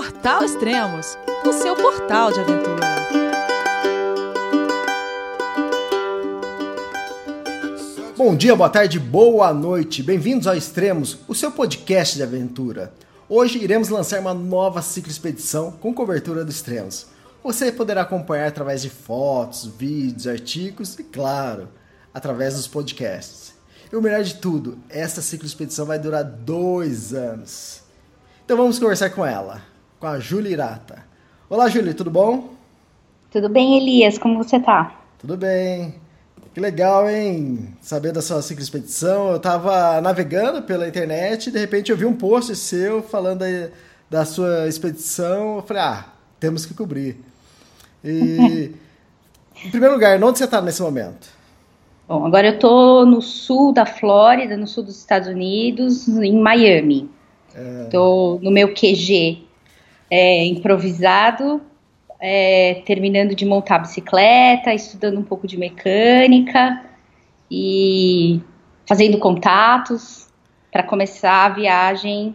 Portal Extremos, o seu portal de aventura. Bom dia, boa tarde, boa noite. Bem-vindos ao Extremos, o seu podcast de aventura. Hoje iremos lançar uma nova ciclo expedição com cobertura do Extremos. Você poderá acompanhar através de fotos, vídeos, artigos e, claro, através dos podcasts. E o melhor de tudo, esta ciclo expedição vai durar dois anos. Então vamos conversar com ela, com a Júlia Irata. Olá, Júlia, tudo bom? Tudo bem, Elias? Como você tá? Tudo bem. Que legal, hein? Saber da sua ciclo expedição. Eu tava navegando pela internet e de repente eu vi um post seu falando da sua expedição. Eu falei, ah, temos que cobrir. E, em primeiro lugar, onde você está nesse momento? Bom, agora eu tô no sul da Flórida, no sul dos Estados Unidos, em Miami. Estou é... no meu QG é, improvisado, é, terminando de montar a bicicleta, estudando um pouco de mecânica e fazendo contatos para começar a viagem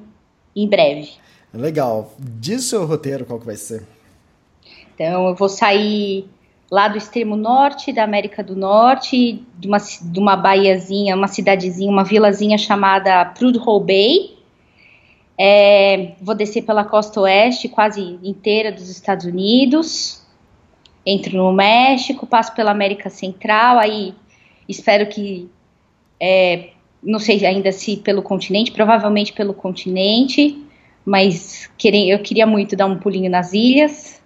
em breve. Legal. Diz o seu roteiro qual que vai ser? Então eu vou sair lá do extremo norte da América do Norte, de uma, de uma baiazinha, uma cidadezinha, uma vilazinha chamada Prudhoe Bay. É, vou descer pela costa oeste, quase inteira dos Estados Unidos. Entro no México, passo pela América Central, aí espero que, é, não sei ainda se pelo continente, provavelmente pelo continente, mas eu queria muito dar um pulinho nas ilhas,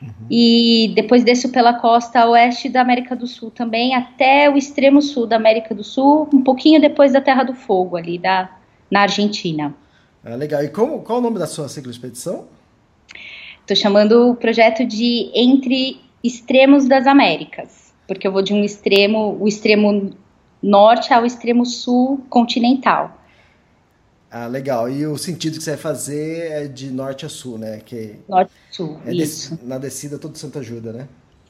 Uhum. E depois desço pela costa oeste da América do Sul também, até o extremo sul da América do Sul, um pouquinho depois da Terra do Fogo, ali da, na Argentina. Ah, legal. E como, qual o nome da sua ciclo expedição? Estou chamando o projeto de Entre Extremos das Américas, porque eu vou de um extremo, o extremo norte ao extremo sul continental. Ah, legal. E o sentido que você vai fazer é de norte a sul, né? Que norte a sul, é isso. na descida todo santo ajuda, né?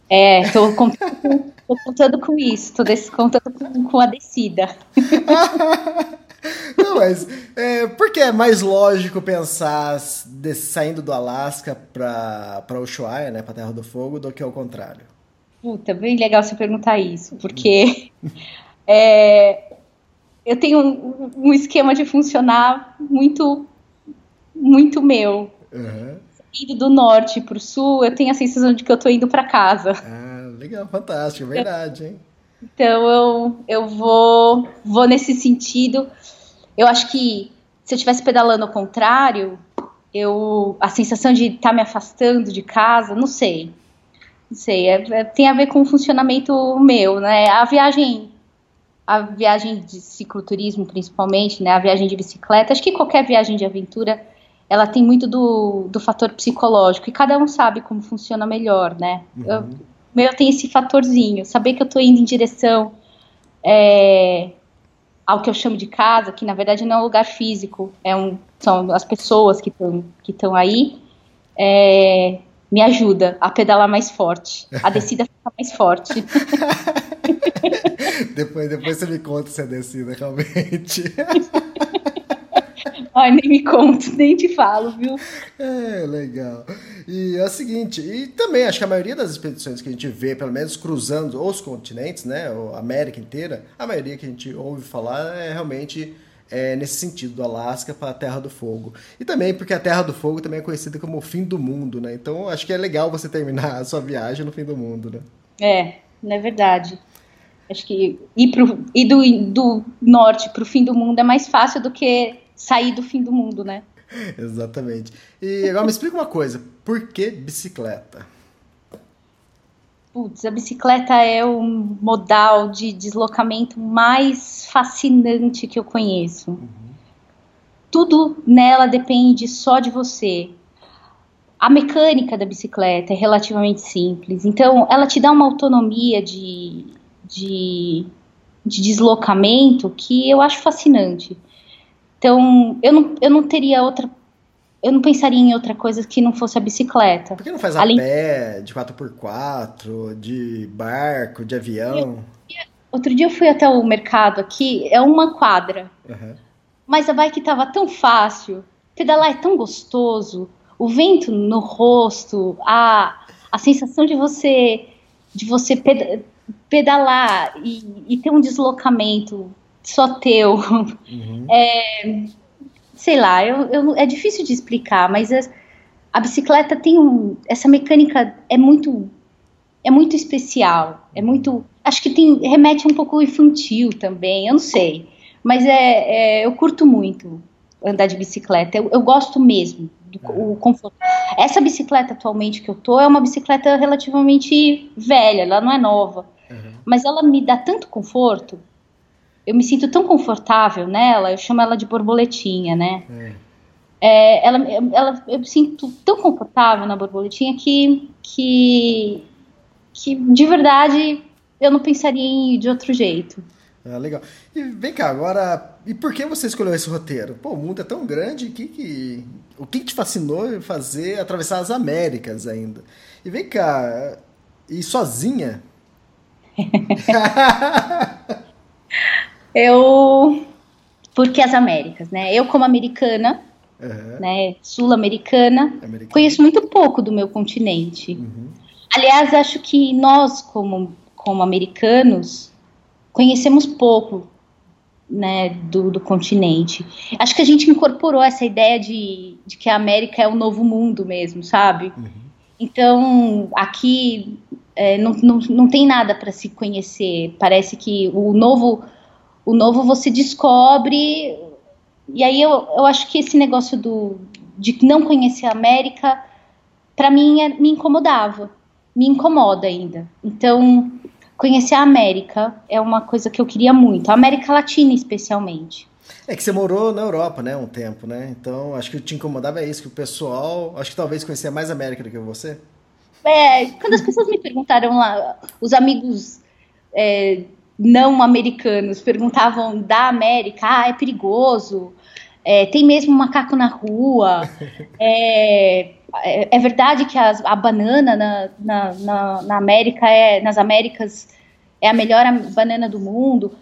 É, tô contando, contando com isso, tô contando com, com a descida. Não, mas é, porque é mais lógico pensar de, saindo do Alasca para Ushuaia, né, para Terra do Fogo, do que ao contrário? Puta, bem legal você perguntar isso, porque é, eu tenho um, um, esquema de funcionar muito, muito meu. Uhum. Indo do norte para o sul, eu tenho a sensação de que eu estou indo para casa. Ah, legal, fantástico, é verdade, hein? Então eu, eu vou, vou nesse sentido. Eu acho que se eu estivesse pedalando ao contrário, eu a sensação de estar tá me afastando de casa, não sei. Não sei, é, é, tem a ver com o funcionamento meu, né? A viagem a viagem de cicloturismo, principalmente, né, a viagem de bicicleta, acho que qualquer viagem de aventura, ela tem muito do, do fator psicológico, e cada um sabe como funciona melhor, né? Uhum. Eu, meu tem esse fatorzinho, saber que eu estou indo em direção é, ao que eu chamo de casa, que na verdade não é um lugar físico, é um, são as pessoas que estão que aí, é, me ajuda a pedalar mais forte, a descida fica mais forte. depois, depois você me conta se é descida, realmente. Ai, nem me conto, nem te falo, viu? É, legal. E é o seguinte, e também acho que a maioria das expedições que a gente vê, pelo menos cruzando os continentes, né, a América inteira, a maioria que a gente ouve falar é realmente é, nesse sentido, do Alasca para a Terra do Fogo. E também porque a Terra do Fogo também é conhecida como o fim do mundo, né? Então acho que é legal você terminar a sua viagem no fim do mundo, né? É, não é verdade. Acho que ir, pro, ir do, do norte para o fim do mundo é mais fácil do que sair do fim do mundo, né? Exatamente. E agora me explica uma coisa: por que bicicleta? Putz, a bicicleta é o modal de deslocamento mais fascinante que eu conheço. Uhum. Tudo nela depende só de você. A mecânica da bicicleta é relativamente simples, então ela te dá uma autonomia de, de, de deslocamento que eu acho fascinante. Então, eu não, eu não teria outra. Eu não pensaria em outra coisa que não fosse a bicicleta. Por que não faz a Além... pé, de 4x4, de barco, de avião? outro dia eu fui até o mercado aqui, é uma quadra. Uhum. Mas a bike estava tão fácil, pedalar é tão gostoso, o vento no rosto, a, a sensação de você de você pedalar e, e ter um deslocamento só teu. Uhum. É, sei lá, eu, eu, é difícil de explicar, mas a, a bicicleta tem um, essa mecânica é muito é muito especial, é muito, acho que tem remete um pouco infantil também, eu não sei, mas é, é eu curto muito andar de bicicleta, eu, eu gosto mesmo do o conforto. Essa bicicleta atualmente que eu tô é uma bicicleta relativamente velha, ela não é nova, uhum. mas ela me dá tanto conforto eu me sinto tão confortável nela, eu chamo ela de borboletinha, né? É. É, ela, ela, eu me sinto tão confortável na borboletinha que, que, que de verdade eu não pensaria em ir de outro jeito. Ah, legal. E vem cá, agora, e por que você escolheu esse roteiro? Pô, o mundo é tão grande, que, que, o que te fascinou em fazer atravessar as Américas ainda? E vem cá, e sozinha? Eu. Porque as Américas, né? Eu, como americana, uhum. né, sul-americana, conheço muito pouco do meu continente. Uhum. Aliás, acho que nós, como, como americanos, conhecemos pouco né, do, do, continente. Acho que a gente incorporou essa ideia de, de que a América é o novo mundo mesmo, sabe? Uhum. Então, aqui é, não, não, não tem nada para se conhecer. Parece que o novo o novo você descobre. E aí eu, eu acho que esse negócio do, de não conhecer a América, para mim, é, me incomodava. Me incomoda ainda. Então, conhecer a América é uma coisa que eu queria muito. A América Latina, especialmente. É que você morou na Europa, né, um tempo, né? Então, acho que te incomodava é isso, que o pessoal, acho que talvez conhecia mais a América do que você. É, quando as pessoas me perguntaram lá, os amigos é, não americanos perguntavam da América, ah, é perigoso, é, tem mesmo macaco na rua, é, é, é verdade que as, a banana na, na, na, na, América é, nas Américas é a melhor banana do mundo.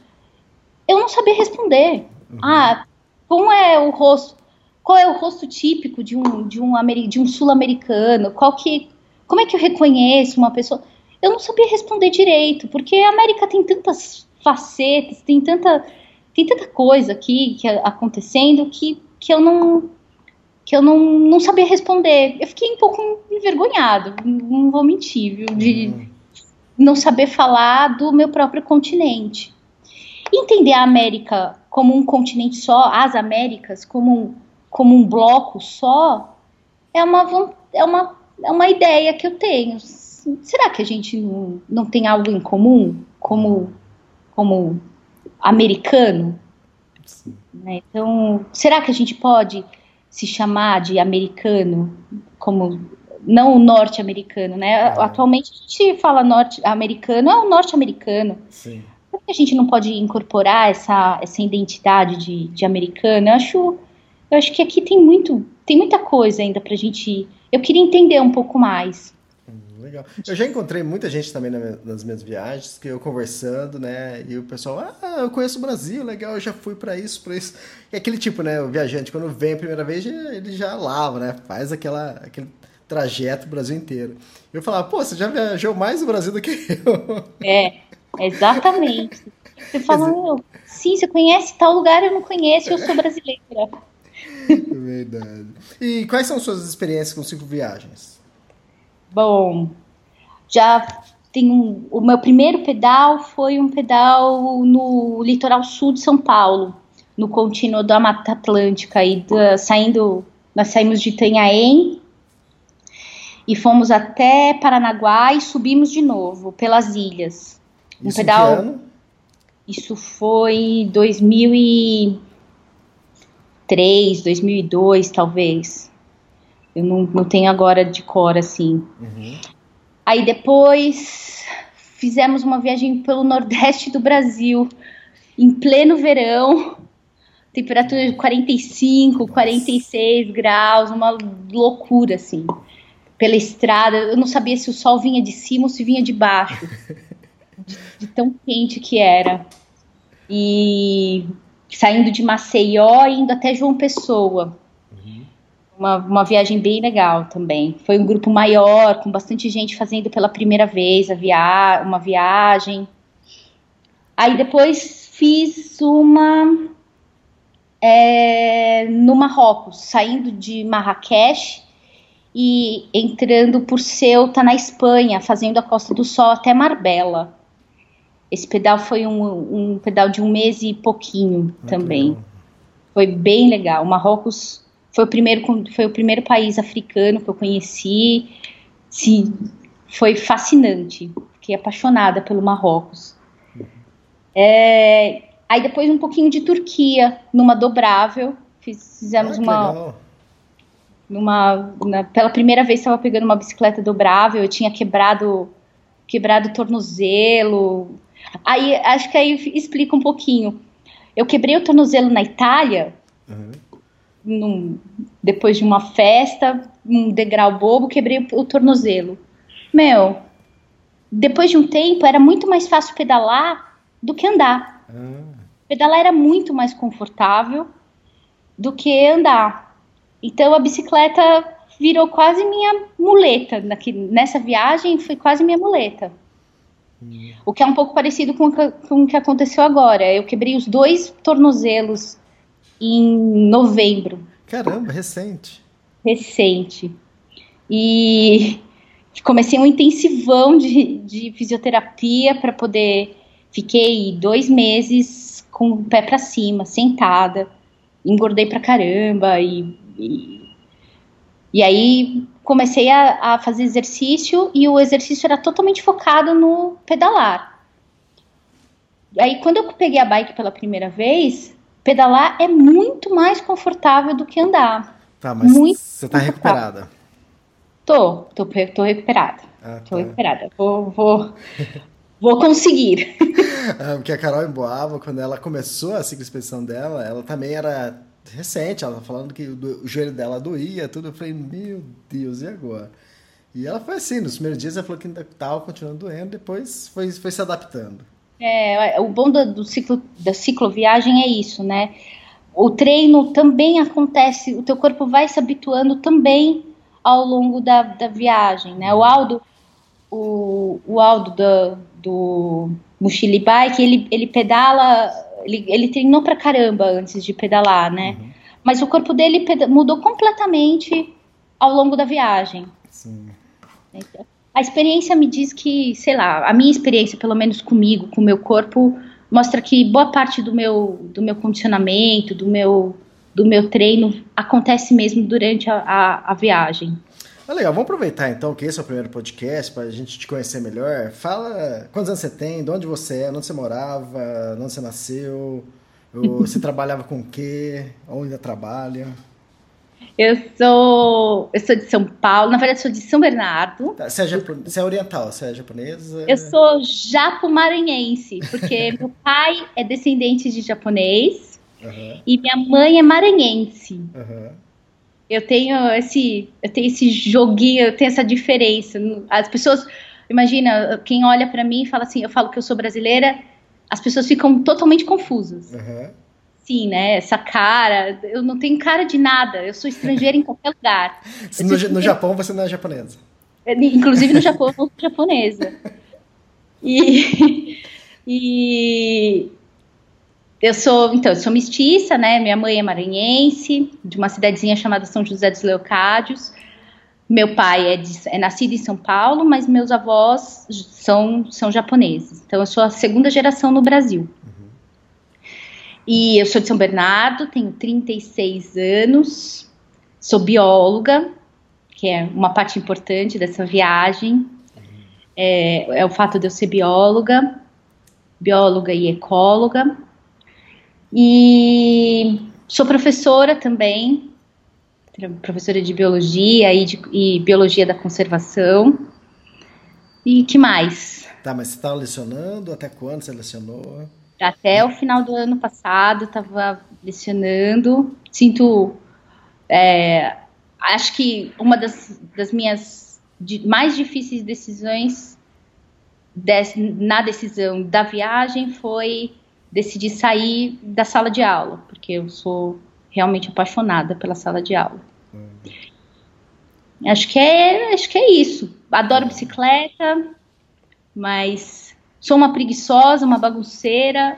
Eu não sabia responder. Uhum. Ah, como é o rosto? Qual é o rosto típico de um, de um, de um sul-americano? Qual que, como é que eu reconheço uma pessoa? Eu não sabia responder direito, porque a América tem tantas facetas, tem tanta, tem tanta coisa aqui que, acontecendo que, que eu não que eu não, não sabia responder. Eu fiquei um pouco envergonhado, não vou mentir, viu, de uhum. não saber falar do meu próprio continente. Entender a América como um continente só, as Américas como um, como um bloco só, é uma, é uma, é uma ideia que eu tenho será que a gente não, não tem algo em comum como, como americano? Né? Então, será que a gente pode se chamar de americano como não o norte-americano, né? Ah. Atualmente a gente fala norte-americano, é o norte-americano. Por que a gente não pode incorporar essa, essa identidade de, de americano? Eu acho, eu acho que aqui tem muito, tem muita coisa ainda pra gente. Eu queria entender um pouco mais legal. Eu já encontrei muita gente também nas minhas viagens, que eu conversando, né? E o pessoal, ah, eu conheço o Brasil, legal, eu já fui para isso, para isso. E aquele tipo, né? O viajante, quando vem a primeira vez, ele já lava, né? Faz aquela, aquele trajeto o Brasil inteiro. Eu falava, pô, você já viajou mais o Brasil do que eu. É, exatamente. Você fala, meu, sim, você conhece tal lugar, eu não conheço, eu sou brasileira. Verdade. E quais são suas experiências com cinco viagens? Bom, já tem um, o meu primeiro pedal foi um pedal no litoral sul de São Paulo, no contínuo da Mata Atlântica, e da, saindo, nós saímos de Itanhaém e fomos até Paranaguá e subimos de novo pelas ilhas. Um isso pedal. Isso foi 2003, 2002, talvez. Eu não, não tenho agora de cor assim. Uhum. Aí depois fizemos uma viagem pelo Nordeste do Brasil, em pleno verão, temperatura de 45, 46 graus, uma loucura assim. Pela estrada, eu não sabia se o sol vinha de cima ou se vinha de baixo, de, de tão quente que era. E saindo de Maceió e indo até João Pessoa Uma, uma viagem bem legal também. Foi um grupo maior, com bastante gente fazendo pela primeira vez a via uma viagem. Aí depois fiz uma é, no Marrocos, saindo de Marrakech e entrando por Ceuta na Espanha, fazendo a Costa do Sol até Marbella. Esse pedal foi um, um pedal de um mês e pouquinho ah, também. Foi bem legal. O Marrocos foi o primeiro, foi o primeiro país africano que eu conheci. Sim, foi fascinante. Fiquei apaixonada pelo Marrocos. É, aí depois um pouquinho de Turquia, numa dobrável. Fizemos ah, uma. Legal. Numa, na, pela primeira vez estava pegando uma bicicleta dobrável, eu tinha quebrado quebrado o tornozelo, Aí acho que aí explica um pouquinho. Eu quebrei o tornozelo na Itália, uhum. Num, depois de uma festa, um degrau bobo, quebrei o, o tornozelo. Meu, depois de um tempo era muito mais fácil pedalar do que andar. Uhum. Pedalar era muito mais confortável do que andar. Então a bicicleta virou quase minha muleta. Nessa viagem foi quase minha muleta. O que é um pouco parecido com o que aconteceu agora. Eu quebrei os dois tornozelos em novembro. Caramba, recente. Recente. E comecei um intensivão de, de fisioterapia para poder. Fiquei dois meses com o pé para cima, sentada. Engordei pra caramba. E, e, e aí comecei a, a, fazer exercício e o exercício era totalmente focado no pedalar. Aí, quando eu peguei a bike pela primeira vez, pedalar é muito mais confortável do que andar. Tá, mas muito você tá recuperada? Tô, tô, tô recuperada. Ah, tô tá. recuperada. Vou, vou, vou conseguir. É, porque a Carol Emboava, quando ela começou a cicloexpedição dela, ela também era recente, ela tá falando que o, o, joelho dela doía, tudo. Eu falei, meu Deus, e agora? E ela foi assim, nos primeiros dias ela falou que ainda estava continuando doendo, depois foi, foi se adaptando. É, o bom do, do ciclo da cicloviagem é isso, né? O treino também acontece, o teu corpo vai se habituando também ao longo da, da viagem, né? O Aldo, o, o Aldo do, do Mochile Bike, ele, ele pedala ele, ele treinou pra caramba antes de pedalar, né? Uhum. Mas o corpo dele mudou completamente ao longo da viagem. Sim. A experiência me diz que, sei lá, a minha experiência, pelo menos comigo, com o meu corpo, mostra que boa parte do meu, do meu condicionamento, do meu, do meu treino acontece mesmo durante a, a, a viagem. Ah, legal, vamos aproveitar então que esse é o primeiro podcast para a gente te conhecer melhor. Fala quantos anos você tem, de onde você é, onde você morava, onde você nasceu, você trabalhava com o quê, onde trabalha. Eu sou, eu sou de São Paulo, na verdade sou de São Bernardo. Tá, você, é você é oriental, você é japonesa? Eu sou japo-maranhense, porque meu pai é descendente de japonês uhum. e minha mãe é maranhense. Uhum eu tenho esse, eu tenho esse joguinho, eu tenho essa diferença. As pessoas, imagina, quem olha para mim e fala assim, eu falo que eu sou brasileira, as pessoas ficam totalmente confusas. Uhum. Sim, né? Essa cara, eu não tenho cara de nada, eu sou estrangeira em qualquer lugar. No, no, Japão você não é japonesa. É, inclusive no Japão eu sou japonesa. E, e eu sou, então, eu sou mestiça, né? Minha mãe é maranhense, de uma cidadezinha chamada São José dos Leocádios. Meu pai é, de, é, nascido em São Paulo, mas meus avós são, são japoneses. Então, eu sou a segunda geração no Brasil. E eu sou de São Bernardo, tenho 36 anos, sou bióloga, que é uma parte importante dessa viagem. É, é o fato de eu ser bióloga, bióloga e ecóloga. E sou professora também, professora de biologia e, de, e biologia da conservação. E que mais? Tá, mas você estava tá lecionando? Até quando você lecionou? Até o final do ano passado estava lecionando. Sinto. É, acho que uma das, das minhas mais difíceis decisões des, na decisão da viagem foi decidi sair da sala de aula, porque eu sou realmente apaixonada pela sala de aula. Uhum. Acho que é, acho que é isso. Adoro bicicleta, mas sou uma preguiçosa, uma bagunceira.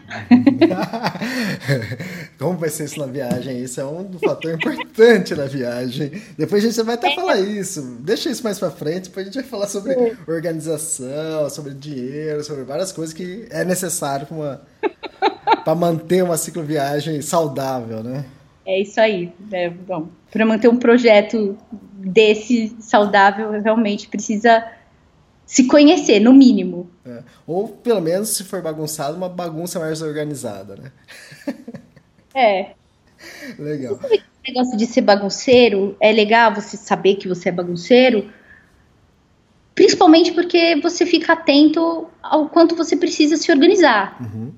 Como vai ser isso na viagem? Isso é um fator importante na viagem. Depois a gente vai até é. falar isso. Deixa isso mais para frente, depois a gente vai falar sobre é. organização, sobre dinheiro, sobre várias coisas que é necessário para manter uma cicloviagem saudável, né? É isso aí. É, bom, para manter um projeto desse saudável, realmente precisa se conhecer, no mínimo. É. Ou, pelo menos, se for bagunçado, uma bagunça mais organizada, né? É. Legal. Esse negócio de ser bagunceiro, é legal você saber que você é bagunceiro, principalmente porque você fica atento ao quanto você precisa se organizar. Uhum.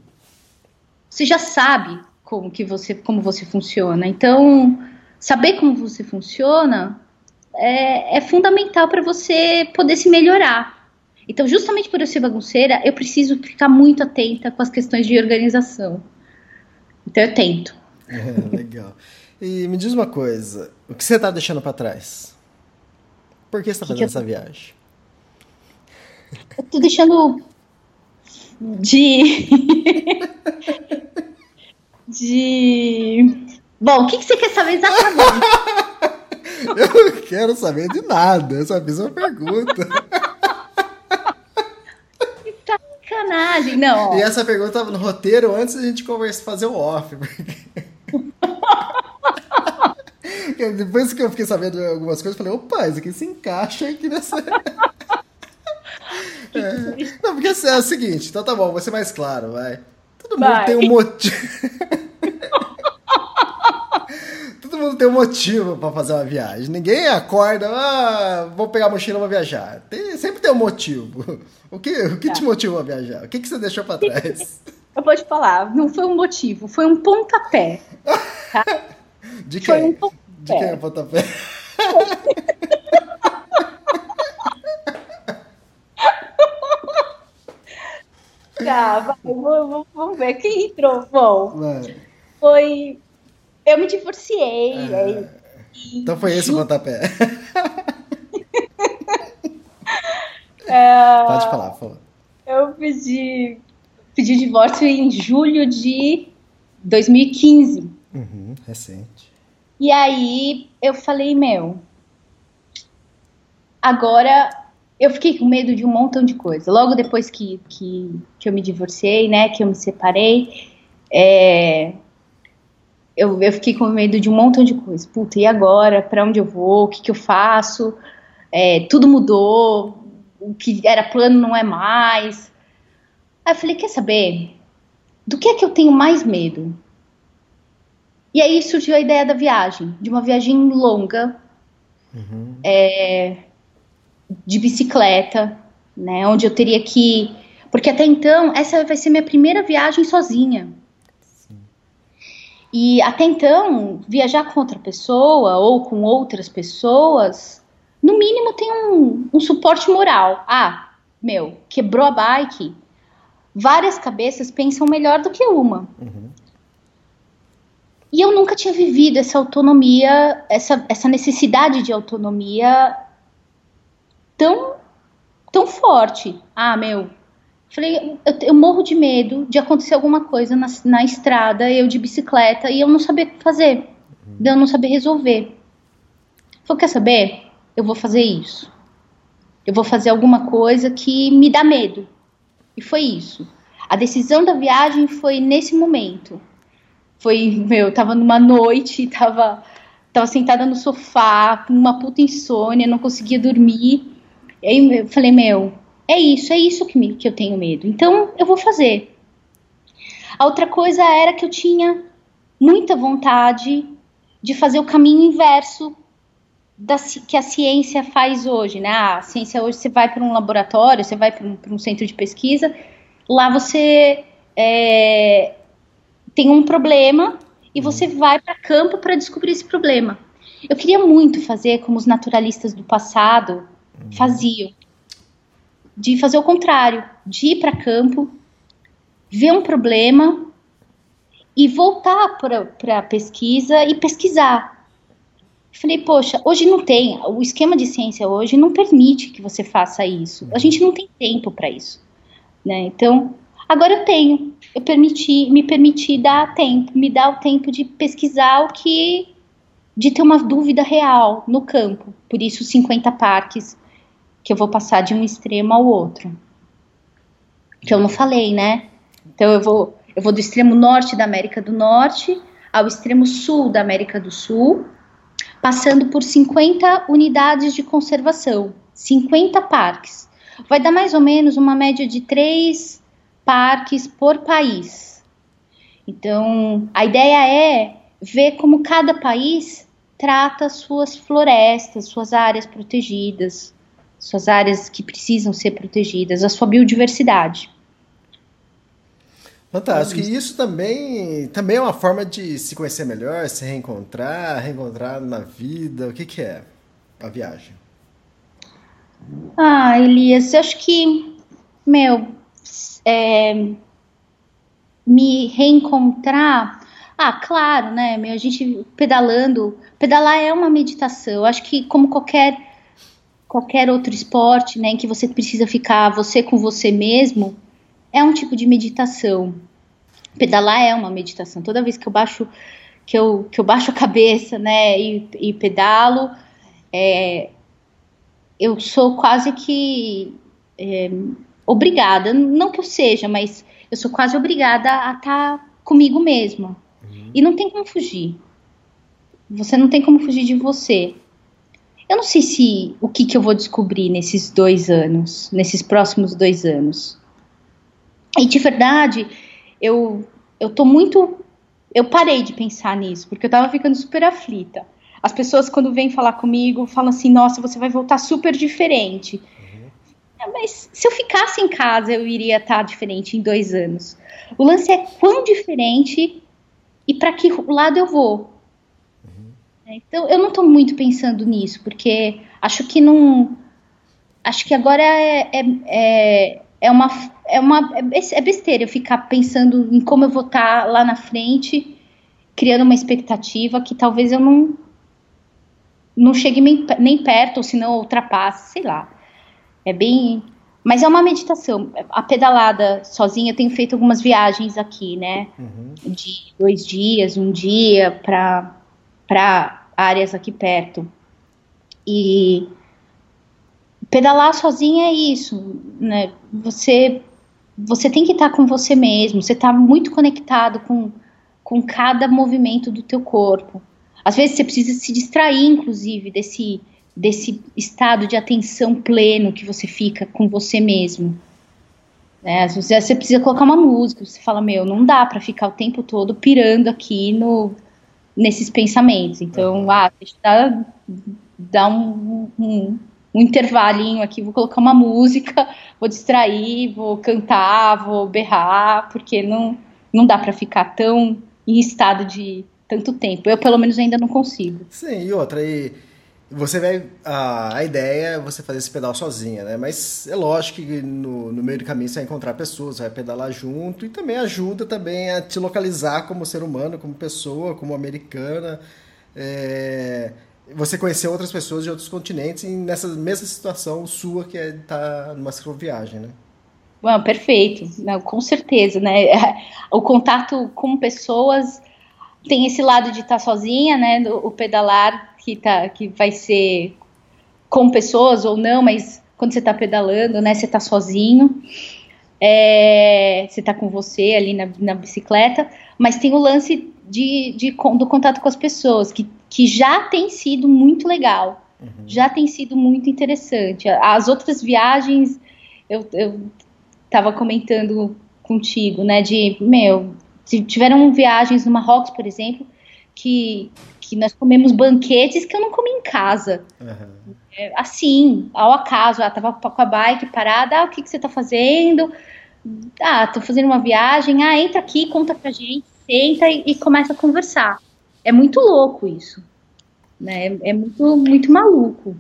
Você já sabe como que você, como você funciona. Então, saber como você funciona é, é fundamental para você poder se melhorar. Então, justamente por eu ser bagunceira, eu preciso ficar muito atenta com as questões de organização. Então, eu tento. É, legal. E me diz uma coisa: o que você está deixando para trás? Por que você está fazendo eu... essa viagem? Eu tô deixando de. de. Bom, o que, que você quer saber exatamente? eu não quero saber de nada, eu só fiz uma pergunta. Sacanagem, não. E essa pergunta estava no roteiro antes da gente conversar, fazer o off. Depois que eu fiquei sabendo algumas coisas, eu falei, opa, isso aqui se encaixa aqui nessa. é. Não, porque assim, é o seguinte, então tá bom, vou ser mais claro, vai. Todo mundo vai. tem um motivo. Mundo tem um motivo para fazer uma viagem. Ninguém acorda, ah, vou pegar a mochila e vou viajar. Tem, sempre tem um motivo. O que, o que tá. te motivou a viajar? O que, que você deixou para trás? Eu vou te falar, não foi um motivo, foi um pontapé. Tá? De quem? Foi um pontapé. De quem é o pontapé? Tá, vamos, vamos ver quem entrou. Bom, Vai. foi. Eu me divorciei. Ah, então foi esse o pontapé. É, Pode falar, por. Eu pedi, pedi divórcio em julho de 2015. Uhum, recente. E aí eu falei, meu, agora eu fiquei com medo de um montão de coisa. Logo depois que, que, que eu me divorciei, né, que eu me separei, é, eu, eu fiquei com medo de um montão de coisa. Puta, e agora? Para onde eu vou? O que, que eu faço? É, tudo mudou, o que era plano não é mais. Aí eu falei, quer saber? Do que é que eu tenho mais medo? E aí surgiu a ideia da viagem, de uma viagem longa, uhum. é, de bicicleta, né? Onde eu teria que. Porque até então, essa vai ser minha primeira viagem sozinha. E até então, viajar com outra pessoa ou com outras pessoas no mínimo tem um, um suporte moral. Ah, meu, quebrou a bike. Várias cabeças pensam melhor do que uma. Uhum. E eu nunca tinha vivido essa autonomia, essa, essa necessidade de autonomia tão, tão forte. Ah, meu, falei, eu, eu morro de medo de acontecer alguma coisa na, na estrada, eu de bicicleta, e eu não saber fazer, uhum. eu não saber resolver. Falei, quer saber? eu vou fazer isso. Eu vou fazer alguma coisa que me dá medo. E foi isso. A decisão da viagem foi nesse momento. Foi, meu, eu tava numa noite, tava, tava sentada no sofá, com uma puta insônia, não conseguia dormir. E aí eu falei, meu, é isso, é isso que, me, que eu tenho medo. Então eu vou fazer. A outra coisa era que eu tinha muita vontade de fazer o caminho inverso da, que a ciência faz hoje, né? A ciência hoje você vai para um laboratório, você vai para um, um, centro de pesquisa, lá você é, tem um problema e você uhum. vai para campo para descobrir esse problema. Eu queria muito fazer como os naturalistas do passado uhum. faziam, de fazer o contrário, de ir para campo, ver um problema e voltar para a pesquisa e pesquisar Falei, poxa, hoje não tem, o esquema de ciência hoje não permite que você faça isso. A gente não tem tempo para isso, né? Então, agora eu tenho, eu permiti, me permiti dar tempo, me dar o tempo de pesquisar o que, de ter uma dúvida real no campo. Por isso, 50 parques que eu vou passar de um extremo ao outro. Que eu não falei, né? Então eu vou, eu vou do extremo norte da América do Norte ao extremo sul da América do Sul passando por 50 unidades de conservação, 50 parques. Vai dar mais ou menos uma média de três parques por país. Então, a ideia é ver como cada país trata suas florestas, suas áreas protegidas, suas áreas que precisam ser protegidas, a sua biodiversidade. Fantástico. E isso também, também é uma forma de se conhecer melhor, se reencontrar, reencontrar na vida. O que, que é a viagem? Ah, Elias, eu acho que, meu, é, me reencontrar. Ah, claro, né, meu, a gente pedalando, pedalar é uma meditação. Eu acho que como qualquer qualquer outro esporte, né, em que você precisa ficar você com você mesmo, é um tipo de meditação. Pedalar é uma meditação. Toda vez que eu baixo que eu, que eu baixo a cabeça, né, e, e pedalo, é, eu sou quase que é, obrigada, não que eu seja, mas eu sou quase obrigada a estar tá comigo mesma. Uhum. E não tem como fugir. Você não tem como fugir de você. Eu não sei se o que, que eu vou descobrir nesses dois anos, nesses próximos dois anos. E de verdade, eu, eu tô muito. Eu parei de pensar nisso, porque eu tava ficando super aflita. As pessoas, quando vêm falar comigo, falam assim: nossa, você vai voltar super diferente. Uhum. É, mas se eu ficasse em casa, eu iria estar tá diferente em dois anos. O lance é quão diferente e para que lado eu vou. Uhum. Então, eu não estou muito pensando nisso, porque acho que não. Acho que agora é, é, é é uma, é uma é besteira eu ficar pensando em como eu vou estar lá na frente, criando uma expectativa que talvez eu não não chegue nem, nem perto, ou se não ultrapasse, sei lá. É bem. Mas é uma meditação. A pedalada sozinha, eu tenho feito algumas viagens aqui, né? Uhum. De dois dias, um dia, para áreas aqui perto. E pedalar sozinha é isso, né? Você você tem que estar com você mesmo, você está muito conectado com, com cada movimento do teu corpo. Às vezes você precisa se distrair, inclusive, desse, desse estado de atenção pleno que você fica com você mesmo. Né? Às vezes você precisa colocar uma música, você fala, meu, não dá para ficar o tempo todo pirando aqui no, nesses pensamentos. Então, ah, deixa eu dar, dar um, um um intervalinho aqui, vou colocar uma música, vou distrair, vou cantar, vou berrar, porque não, não dá para ficar tão em estado de tanto tempo. Eu, pelo menos, ainda não consigo. Sim, e outra, e você vai. A, a ideia é você fazer esse pedal sozinha, né? Mas é lógico que no, no meio do caminho você vai encontrar pessoas, vai pedalar junto e também ajuda também a te localizar como ser humano, como pessoa, como americana. É, você conhecer outras pessoas de outros continentes e nessa mesma situação sua que é estar tá numa cicloviagem, né? Bom, perfeito, Não, com certeza, né? O contato com pessoas tem esse lado de estar tá sozinha, né? O pedalar que tá, que vai ser com pessoas ou não, mas quando você está pedalando, né? Você está sozinho, é, você está com você ali na, na bicicleta, mas tem o lance de, de, do contato com as pessoas, que, que já tem sido muito legal, uhum. já tem sido muito interessante. As outras viagens, eu, eu tava comentando contigo, né, de, meu, tiveram viagens no Marrocos, por exemplo, que, que nós comemos banquetes que eu não comi em casa. Uhum. É, assim, ao acaso, ah, tava com a bike parada, ah, o que, que você tá fazendo? Ah, tô fazendo uma viagem, ah, entra aqui, conta pra gente senta e, e começa a conversar. É muito louco isso. Né? É, é muito, muito maluco.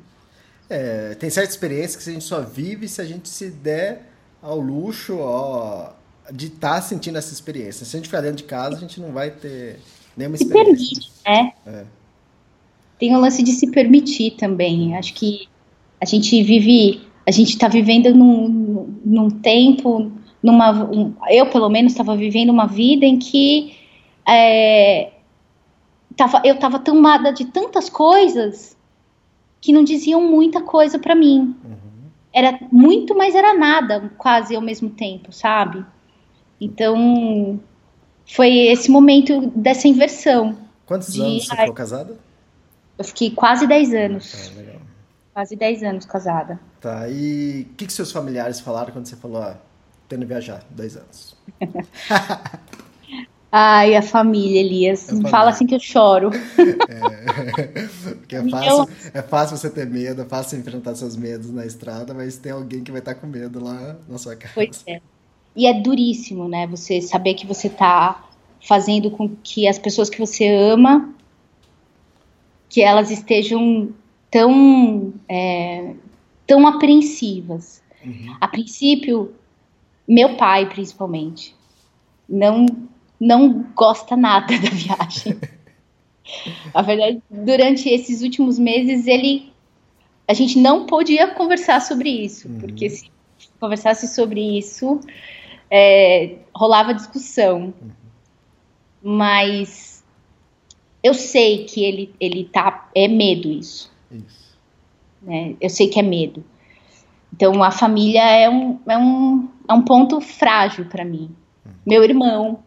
É, tem certa experiência que a gente só vive se a gente se der ao luxo ó, de estar tá sentindo essa experiência. Se a gente ficar dentro de casa, a gente não vai ter nenhuma experiência. Permite, né? É. tem o lance de se permitir também. Acho que a gente vive, a gente está vivendo num, num tempo, numa, um, eu pelo menos estava vivendo uma vida em que é, tava, eu estava tomada de tantas coisas que não diziam muita coisa para mim. Uhum. Era muito, mas era nada, quase ao mesmo tempo, sabe? Então, foi esse momento dessa inversão. Quantos de, anos você ficou casada? Eu fiquei quase 10 anos. Ah, legal. Quase 10 anos casada. Tá, e o que, que seus familiares falaram quando você falou, ah, tendo viajar, 10 anos? Ai, a família, Elias. Não fala assim que eu choro. É, porque é fácil, é fácil você ter medo, é fácil enfrentar seus medos na estrada, mas tem alguém que vai estar com medo lá na sua casa. Pois é. E é duríssimo, né? Você saber que você está fazendo com que as pessoas que você ama, que elas estejam tão, é, tão apreensivas. Uhum. A princípio, meu pai, principalmente, não não gosta nada da viagem. A verdade, durante esses últimos meses, ele. A gente não podia conversar sobre isso, uhum. porque se conversasse sobre isso, é, rolava discussão. Uhum. Mas eu sei que ele, ele tá. É medo isso. isso. Né? Eu sei que é medo. Então a família é um, é um, é um ponto frágil para mim. Uhum. Meu irmão,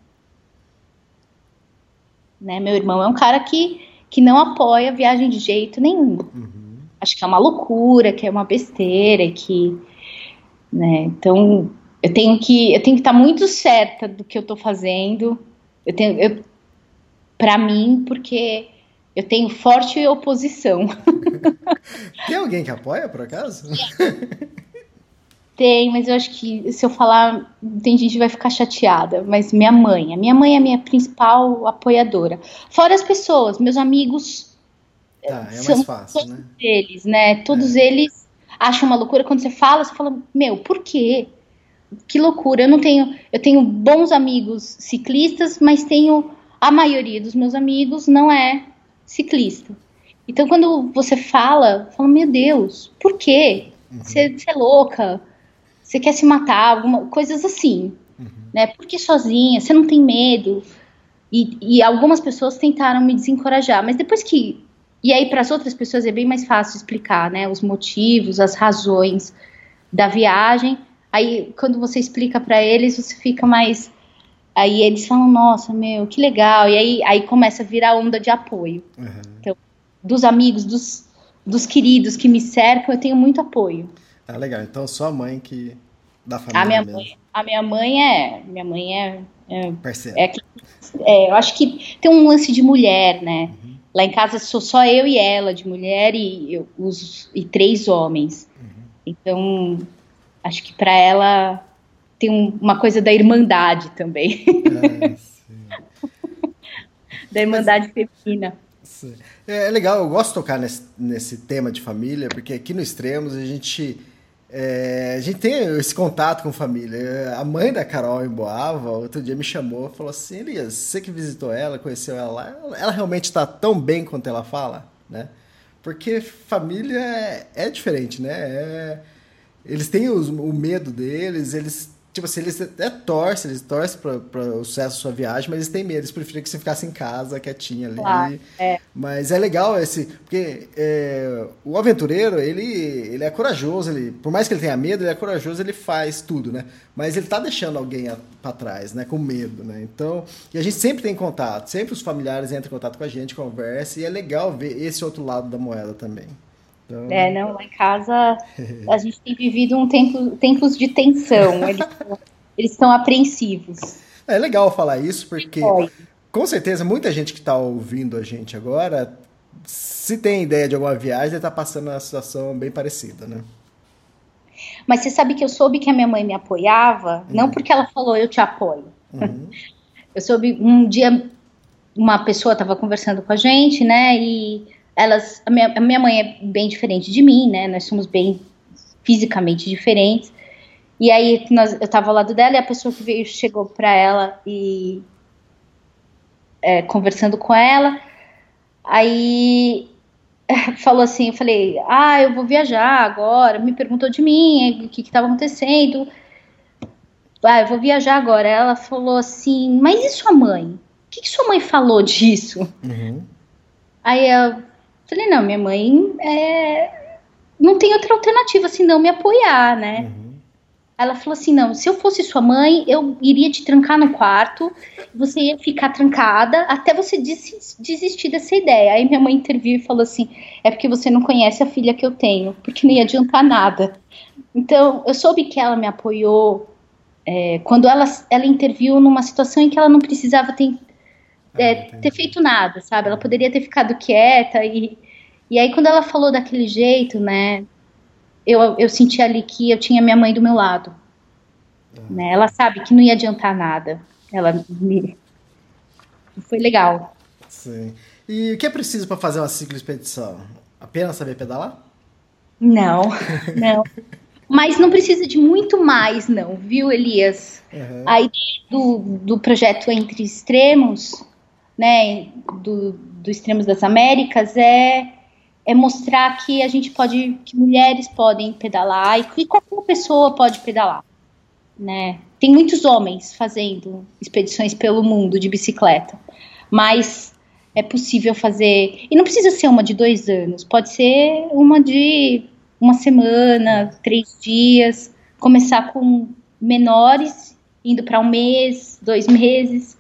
né? Meu irmão é um cara que, que não apoia a viagem de jeito nenhum. Uhum. Acho que é uma loucura, que é uma besteira, que, né? Então eu tenho que eu tenho que estar muito certa do que eu estou fazendo. Eu tenho, eu, para mim, porque eu tenho forte oposição. Tem alguém que apoia, por acaso? Tem, mas eu acho que se eu falar, tem gente que vai ficar chateada. Mas minha mãe, a minha mãe é a minha principal apoiadora. Fora as pessoas, meus amigos. Tá, é mais fácil, todos né? Eles, né? Todos é. eles acham uma loucura. Quando você fala, você fala, meu, por quê? Que loucura. Eu não tenho. Eu tenho bons amigos ciclistas, mas tenho. A maioria dos meus amigos não é ciclista. Então, quando você fala, fala, meu Deus, por quê? Uhum. Você uhum. é louca você quer se matar, alguma, coisas assim, uhum. né? Porque sozinha, você não tem medo. E, e algumas pessoas tentaram me desencorajar, mas depois que e aí para as outras pessoas é bem mais fácil explicar, né? Os motivos, as razões da viagem. Aí quando você explica para eles, você fica mais aí eles falam, nossa, meu, que legal. E aí, aí começa a virar onda de apoio. Uhum. Então, dos amigos, dos, dos queridos que me cercam, eu tenho muito apoio. Ah, legal. Então, sua mãe que da família a minha mesmo. Mãe, a minha mãe é. Minha mãe é. é, é, é, eu acho que tem um lance de mulher, né? Uhum. Lá em casa sou só eu e ela, de mulher, e, eu, os, e três homens. Uhum. Então, acho que para ela tem um, uma coisa da irmandade também. É, da irmandade Mas, feminina. É, é legal, eu gosto de tocar nesse, nesse tema de família, porque aqui no Extremos a gente é, a gente tem esse contato com família. A mãe da Carol em Boava, outro dia me chamou e falou assim: Elias, você que visitou ela, conheceu ela lá, ela realmente está tão bem quanto ela fala, né? Porque família é, é diferente, né? É, eles têm os, o medo deles, eles Tipo assim, eles até torcem, eles torcem para o sucesso da sua viagem, mas eles têm medo, eles preferem que você ficasse em casa, quietinha ali. Claro, é. Mas é legal esse. Porque é, o aventureiro, ele, ele é corajoso, ele, por mais que ele tenha medo, ele é corajoso, ele faz tudo, né? Mas ele tá deixando alguém para trás, né? Com medo, né? Então, e a gente sempre tem contato, sempre os familiares entram em contato com a gente, conversa, e é legal ver esse outro lado da moeda também. Então... É, não, lá em casa a gente tem vivido um tempo, tempos de tensão. Eles, eles estão apreensivos. É legal falar isso, porque com certeza muita gente que está ouvindo a gente agora, se tem ideia de alguma viagem, está passando uma situação bem parecida, né? Mas você sabe que eu soube que a minha mãe me apoiava, uhum. não porque ela falou eu te apoio. Uhum. Eu soube um dia uma pessoa estava conversando com a gente, né? E elas, a minha, a minha mãe é bem diferente de mim, né? Nós somos bem fisicamente diferentes. E aí nós, eu tava ao lado dela e a pessoa que veio chegou para ela e é, conversando com ela. Aí falou assim, eu falei, ah, eu vou viajar agora, me perguntou de mim, o que estava acontecendo. Ah, eu vou viajar agora. Ela falou assim, mas e sua mãe? O que, que sua mãe falou disso? Uhum. Aí eu falei, não, minha mãe é... não tem outra alternativa senão me apoiar, né? Uhum. Ela falou assim: não, se eu fosse sua mãe, eu iria te trancar no quarto, você ia ficar trancada até você desistir dessa ideia. Aí minha mãe interviu e falou assim: é porque você não conhece a filha que eu tenho, porque não ia adiantar nada. Então, eu soube que ela me apoiou é, quando ela, ela interviu numa situação em que ela não precisava ter, é, ah, ter feito nada, sabe? Ela poderia ter ficado quieta e. E aí, quando ela falou daquele jeito, né, eu, eu senti ali que eu tinha minha mãe do meu lado. Uhum. Né? Ela sabe que não ia adiantar nada. Ela me... Foi legal. Sim. E o que é preciso para fazer uma cicloexpedição? Apenas saber pedalar? Não, não. Mas não precisa de muito mais, não, viu, Elias? Uhum. A ideia do, do projeto Entre Extremos, né, do, do Extremos das Américas, é é mostrar que a gente pode, que mulheres podem pedalar e que qualquer pessoa pode pedalar, né? Tem muitos homens fazendo expedições pelo mundo de bicicleta, mas é possível fazer e não precisa ser uma de dois anos, pode ser uma de uma semana, três dias, começar com menores, indo para um mês, dois meses.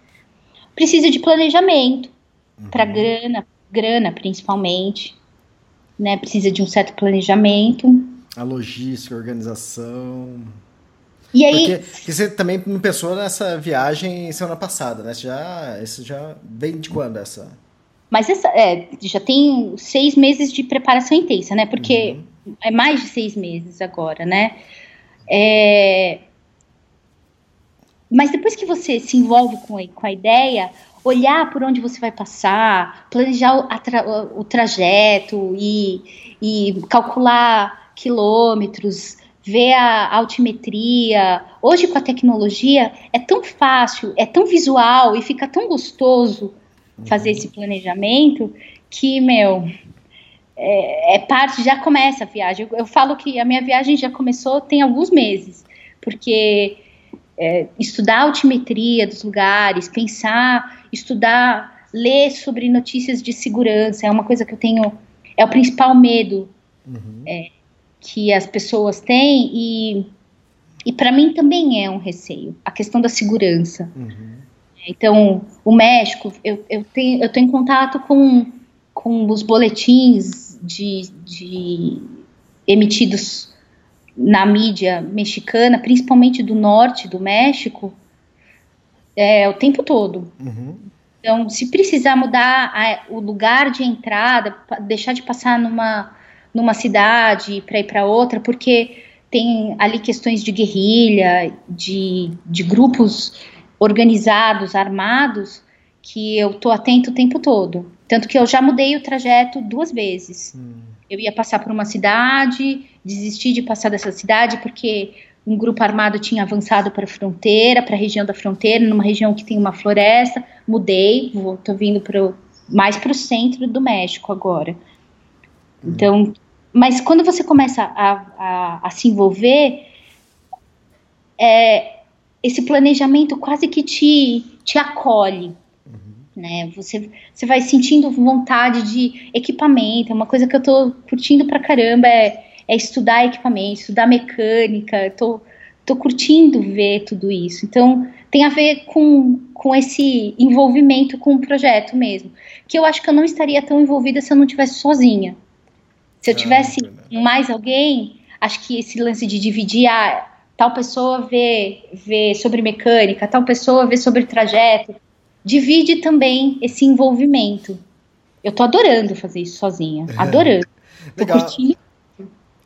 Precisa de planejamento para uhum. grana, grana principalmente né? Precisa de um certo planejamento. A logística, a organização. E aí. Porque, você também não pensou nessa viagem semana passada, né? Você já, esse já vem de quando essa? Mas essa, é, já tem seis meses de preparação intensa, né? Porque uhum. é mais de seis meses agora, né? É... Mas depois que você se envolve com a, com a ideia, olhar por onde você vai passar, planejar o, tra o trajeto e, e, calcular quilômetros, ver a altimetria. Hoje, com a tecnologia, é tão fácil, é tão visual e fica tão gostoso fazer esse planejamento que, meu, é, é, parte, já começa a viagem. Eu, eu, falo que a minha viagem já começou tem alguns meses, porque é, estudar a altimetria dos lugares, pensar, estudar, ler sobre notícias de segurança é uma coisa que eu tenho, é o principal medo uhum. é, que as pessoas têm e, e para mim também é um receio, a questão da segurança. Uhum. Então, o México, eu, eu, tenho, eu tenho em contato com, com os boletins de, de emitidos na mídia mexicana, principalmente do norte do México, é, o tempo todo. Uhum. Então, se precisar mudar a, o lugar de entrada, deixar de passar numa, numa cidade para ir para outra, porque tem ali questões de guerrilha, de, de grupos organizados, armados, que eu tô atento o tempo todo. Tanto que eu já mudei o trajeto duas vezes. Hum. Eu ia passar por uma cidade, desisti de passar dessa cidade porque um grupo armado tinha avançado para a fronteira, para a região da fronteira, numa região que tem uma floresta. Mudei, vou, tô vindo pro, mais para o centro do México agora. Hum. Então, mas quando você começa a, a, a se envolver, é, esse planejamento quase que te, te acolhe. Né? Você, você vai sentindo vontade de equipamento, é uma coisa que eu tô curtindo pra caramba, é, é estudar equipamento, estudar mecânica, tô, tô curtindo ver tudo isso. Então, tem a ver com, com esse envolvimento com o projeto mesmo, que eu acho que eu não estaria tão envolvida se eu não tivesse sozinha. Se eu ah, tivesse ah, mais alguém, acho que esse lance de dividir, ah, tal pessoa vê, vê sobre mecânica, tal pessoa vê sobre trajeto, divide também esse envolvimento. Eu tô adorando fazer isso sozinha, é. adorando. Tô Legal. curtindo.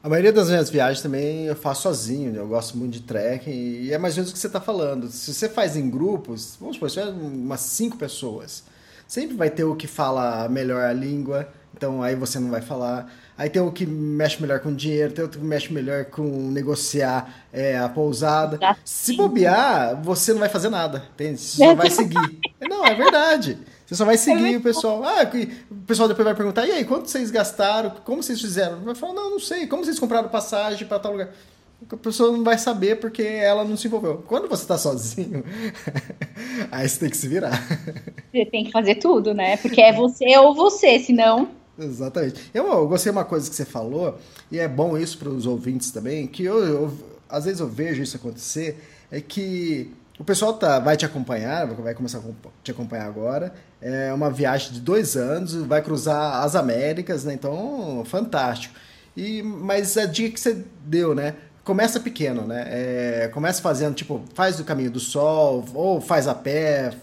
A maioria das minhas viagens também eu faço sozinho, né? eu gosto muito de trekking e é mais ou menos o que você está falando. Se você faz em grupos, vamos supor, se é umas cinco pessoas, sempre vai ter o que fala melhor a língua, então aí você não vai falar. Aí tem o que mexe melhor com dinheiro, tem outro que mexe melhor com negociar é, a pousada. Se bobear, você não vai fazer nada, entende? Você só vai seguir. Não, é verdade. Você só vai seguir é o pessoal. Ah, o pessoal depois vai perguntar: e aí, quanto vocês gastaram? Como vocês fizeram? Vai falar: não, não sei. Como vocês compraram passagem para tal lugar? A pessoa não vai saber porque ela não se envolveu. Quando você está sozinho, aí você tem que se virar. Você tem que fazer tudo, né? Porque é você ou você, senão. Exatamente. Eu, eu gostei de uma coisa que você falou, e é bom isso para os ouvintes também, que eu, eu, às vezes eu vejo isso acontecer, é que o pessoal tá, vai te acompanhar, vai começar a te acompanhar agora. É uma viagem de dois anos, vai cruzar as Américas, né? Então, fantástico. E, mas a dica que você deu, né? Começa pequeno, né? É, começa fazendo, tipo, faz o caminho do sol, ou faz a pé,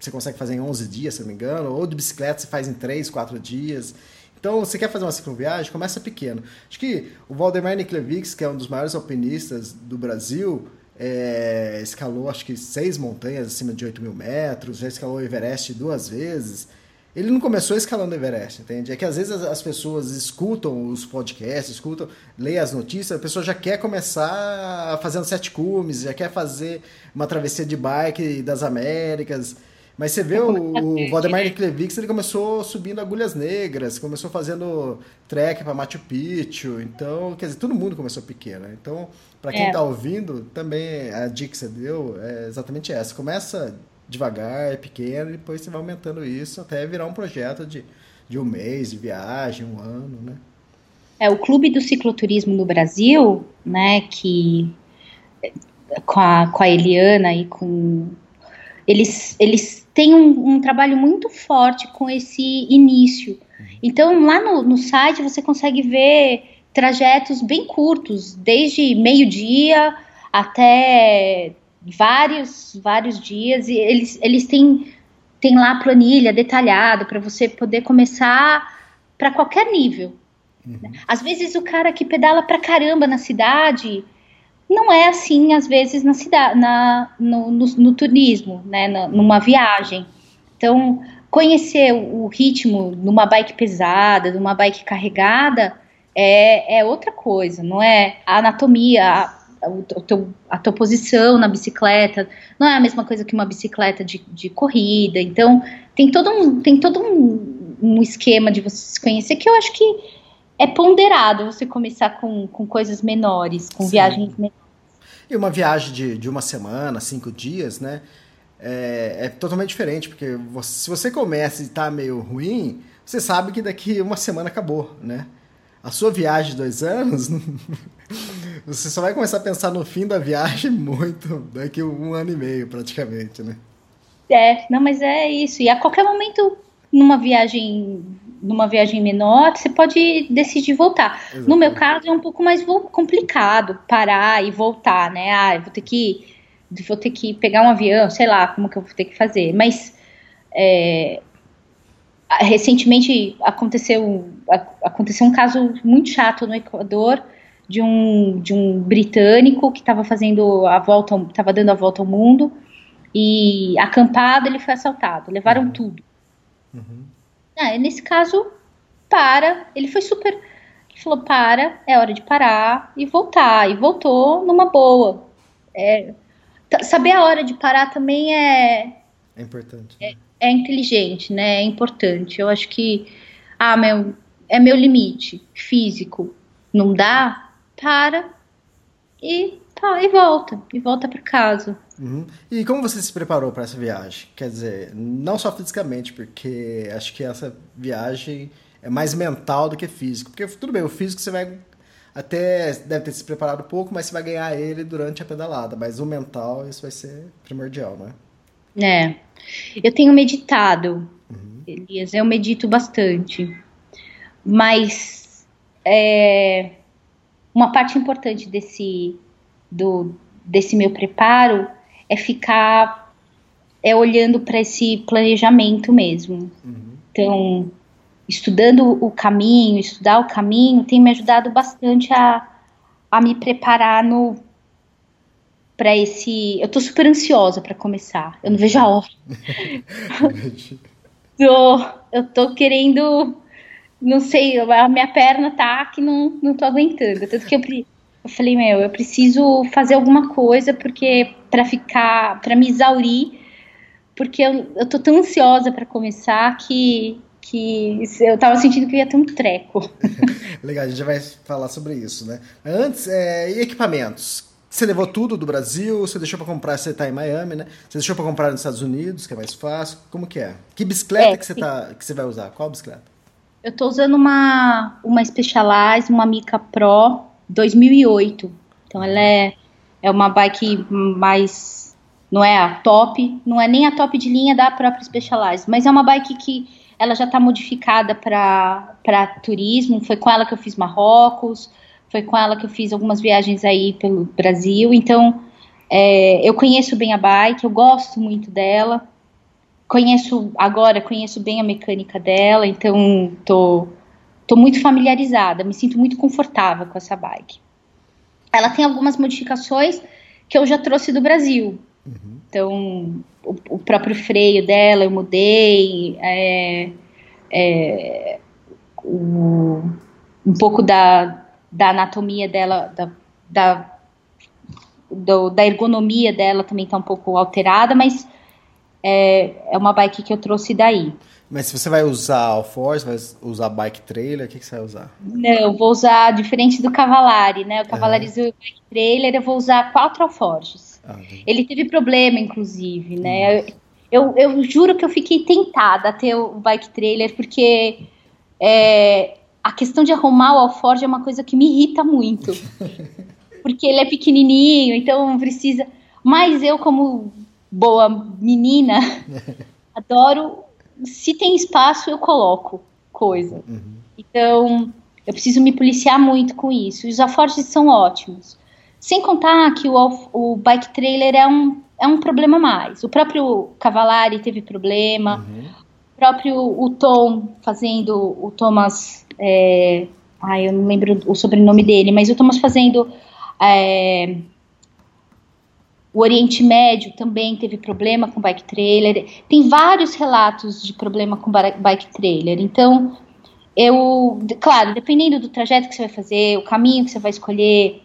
você consegue fazer em 11 dias, se não me engano, ou de bicicleta você faz em 3, 4 dias. Então, você quer fazer uma cicloviagem? Começa pequeno. Acho que o Valdemar Niklevics, que é um dos maiores alpinistas do Brasil, é, escalou acho que seis montanhas acima de 8 mil metros, já escalou o Everest duas vezes. Ele não começou escalando o Everest, entende? É que às vezes as pessoas escutam os podcasts, escutam, leem as notícias, a pessoa já quer começar fazendo sete cumes, já quer fazer uma travessia de bike das Américas. Mas você vê o, o Valdemar Klevix, ele começou subindo agulhas negras, começou fazendo trek para Machu Picchu. Então, quer dizer, todo mundo começou pequeno. Né? Então, para quem está é. ouvindo, também a dica que você deu é exatamente essa. Começa devagar, é pequeno, e depois você vai aumentando isso até virar um projeto de, de um mês de viagem, um ano, né? É, o Clube do Cicloturismo no Brasil, né, que com a, com a Eliana e com... Eles, eles tem um, um, trabalho muito forte com esse início. Então, lá no, no site você consegue ver trajetos bem curtos, desde meio-dia até vários, vários dias. E eles, eles têm, têm lá a planilha detalhada para você poder começar para qualquer nível. Uhum. Às vezes o cara que pedala para caramba na cidade não é assim, às vezes, na cidade, na, no, no, no turismo, né, na, numa viagem. Então, conhecer o, ritmo numa bike pesada, numa bike carregada, é, é outra coisa, não é? A anatomia, a, a, a tua posição na bicicleta, não é a mesma coisa que uma bicicleta de, de corrida. Então, tem todo um, tem todo um, um esquema de você se conhecer que eu acho que é ponderado você começar com, com coisas menores, com Sim. viagens menores. E uma viagem de, de uma semana, cinco dias, né? É, é totalmente diferente, porque você, se você começa e está meio ruim, você sabe que daqui uma semana acabou, né? A sua viagem de dois anos, você só vai começar a pensar no fim da viagem muito daqui um ano e meio, praticamente, né? É, não, mas é isso. E a qualquer momento, numa viagem numa viagem menor, você pode decidir voltar. Exatamente. No meu caso é um pouco mais complicado parar e voltar, né? Ah, eu vou ter que vou ter que pegar um avião, sei lá, como que eu vou ter que fazer. Mas é, recentemente aconteceu aconteceu um caso muito chato no Equador de um de um britânico que estava fazendo a volta, estava dando a volta ao mundo e acampado ele foi assaltado, levaram uhum. tudo. Uhum. Ah, nesse caso, para. Ele foi super. Ele falou: para, é hora de parar e voltar. E voltou numa boa. É, saber a hora de parar também é. É importante. É, é, inteligente, né? É importante. Eu acho que. Ah, meu. É meu limite físico. Não dá? Para. E tá, e volta. E volta para casa. Uhum. E como você se preparou para essa viagem? Quer dizer, não só fisicamente, porque acho que essa viagem é mais mental do que físico. Porque tudo bem, o físico você vai até deve ter se preparado um pouco, mas você vai ganhar ele durante a pedalada. Mas o mental, isso vai ser primordial, não é? É. Eu tenho meditado, uhum. Elias, eu medito bastante. Mas é, uma parte importante desse, do, desse meu preparo é ficar é olhando para esse planejamento mesmo. Uhum. Então, estudando o caminho, estudar o caminho, tem me ajudado bastante a, a me preparar no para esse. Eu tô super ansiosa para começar. Eu não vejo a hora. tô, eu tô querendo. Não sei, a minha perna tá que não, não tô aguentando. Tanto que eu, eu falei, meu, eu preciso fazer alguma coisa porque para ficar, para me exaurir, porque eu, eu tô tão ansiosa para começar que, que eu tava sentindo que ia ter um treco. Legal, a gente já vai falar sobre isso, né? Antes, é, e equipamentos? Você levou tudo do Brasil? Você deixou para comprar? Você tá em Miami, né? Você deixou para comprar nos Estados Unidos, que é mais fácil? Como que é? Que bicicleta é, que, você tá, que você vai usar? Qual bicicleta? Eu tô usando uma, uma Specialized, uma Mica Pro 2008. Então ela é, é uma bike mais. Não é a top, não é nem a top de linha da própria Specialized, mas é uma bike que ela já está modificada para turismo. Foi com ela que eu fiz Marrocos, foi com ela que eu fiz algumas viagens aí pelo Brasil. Então é, eu conheço bem a bike, eu gosto muito dela. Conheço agora, conheço bem a mecânica dela, então tô, tô muito familiarizada, me sinto muito confortável com essa bike. Ela tem algumas modificações que eu já trouxe do Brasil. Uhum. Então, o, o, próprio freio dela eu mudei, é, é, o, um pouco da, da anatomia dela, da, da, do, da ergonomia dela também está um pouco alterada, mas é, é uma bike que eu trouxe daí. Mas se você vai usar alforge, vai usar bike trailer, o que, que você vai usar? Não, vou usar diferente do Cavalari, né? O Cavalari uhum. o bike trailer, eu vou usar quatro alforges. Ah, Ele teve problema, inclusive, né? Eu, eu juro que eu fiquei tentada a ter o bike trailer, porque é, a questão de arrumar o alforge é uma coisa que me irrita muito. porque ele é pequenininho, então precisa... Mas eu, como boa menina, adoro se tem espaço, eu coloco coisa. Uhum. Então, eu preciso me policiar muito com isso. Os afortes são ótimos. Sem contar que o, o bike trailer é um, é um problema mais. O próprio Cavalari teve problema. Uhum. O próprio o Tom fazendo o Thomas. É, ai, eu não lembro o sobrenome dele, mas o Thomas fazendo é, o Oriente Médio também teve problema com bike trailer. Tem vários relatos de problema com bike trailer. Então, eu, claro, dependendo do trajeto que você vai fazer, o caminho que você vai escolher,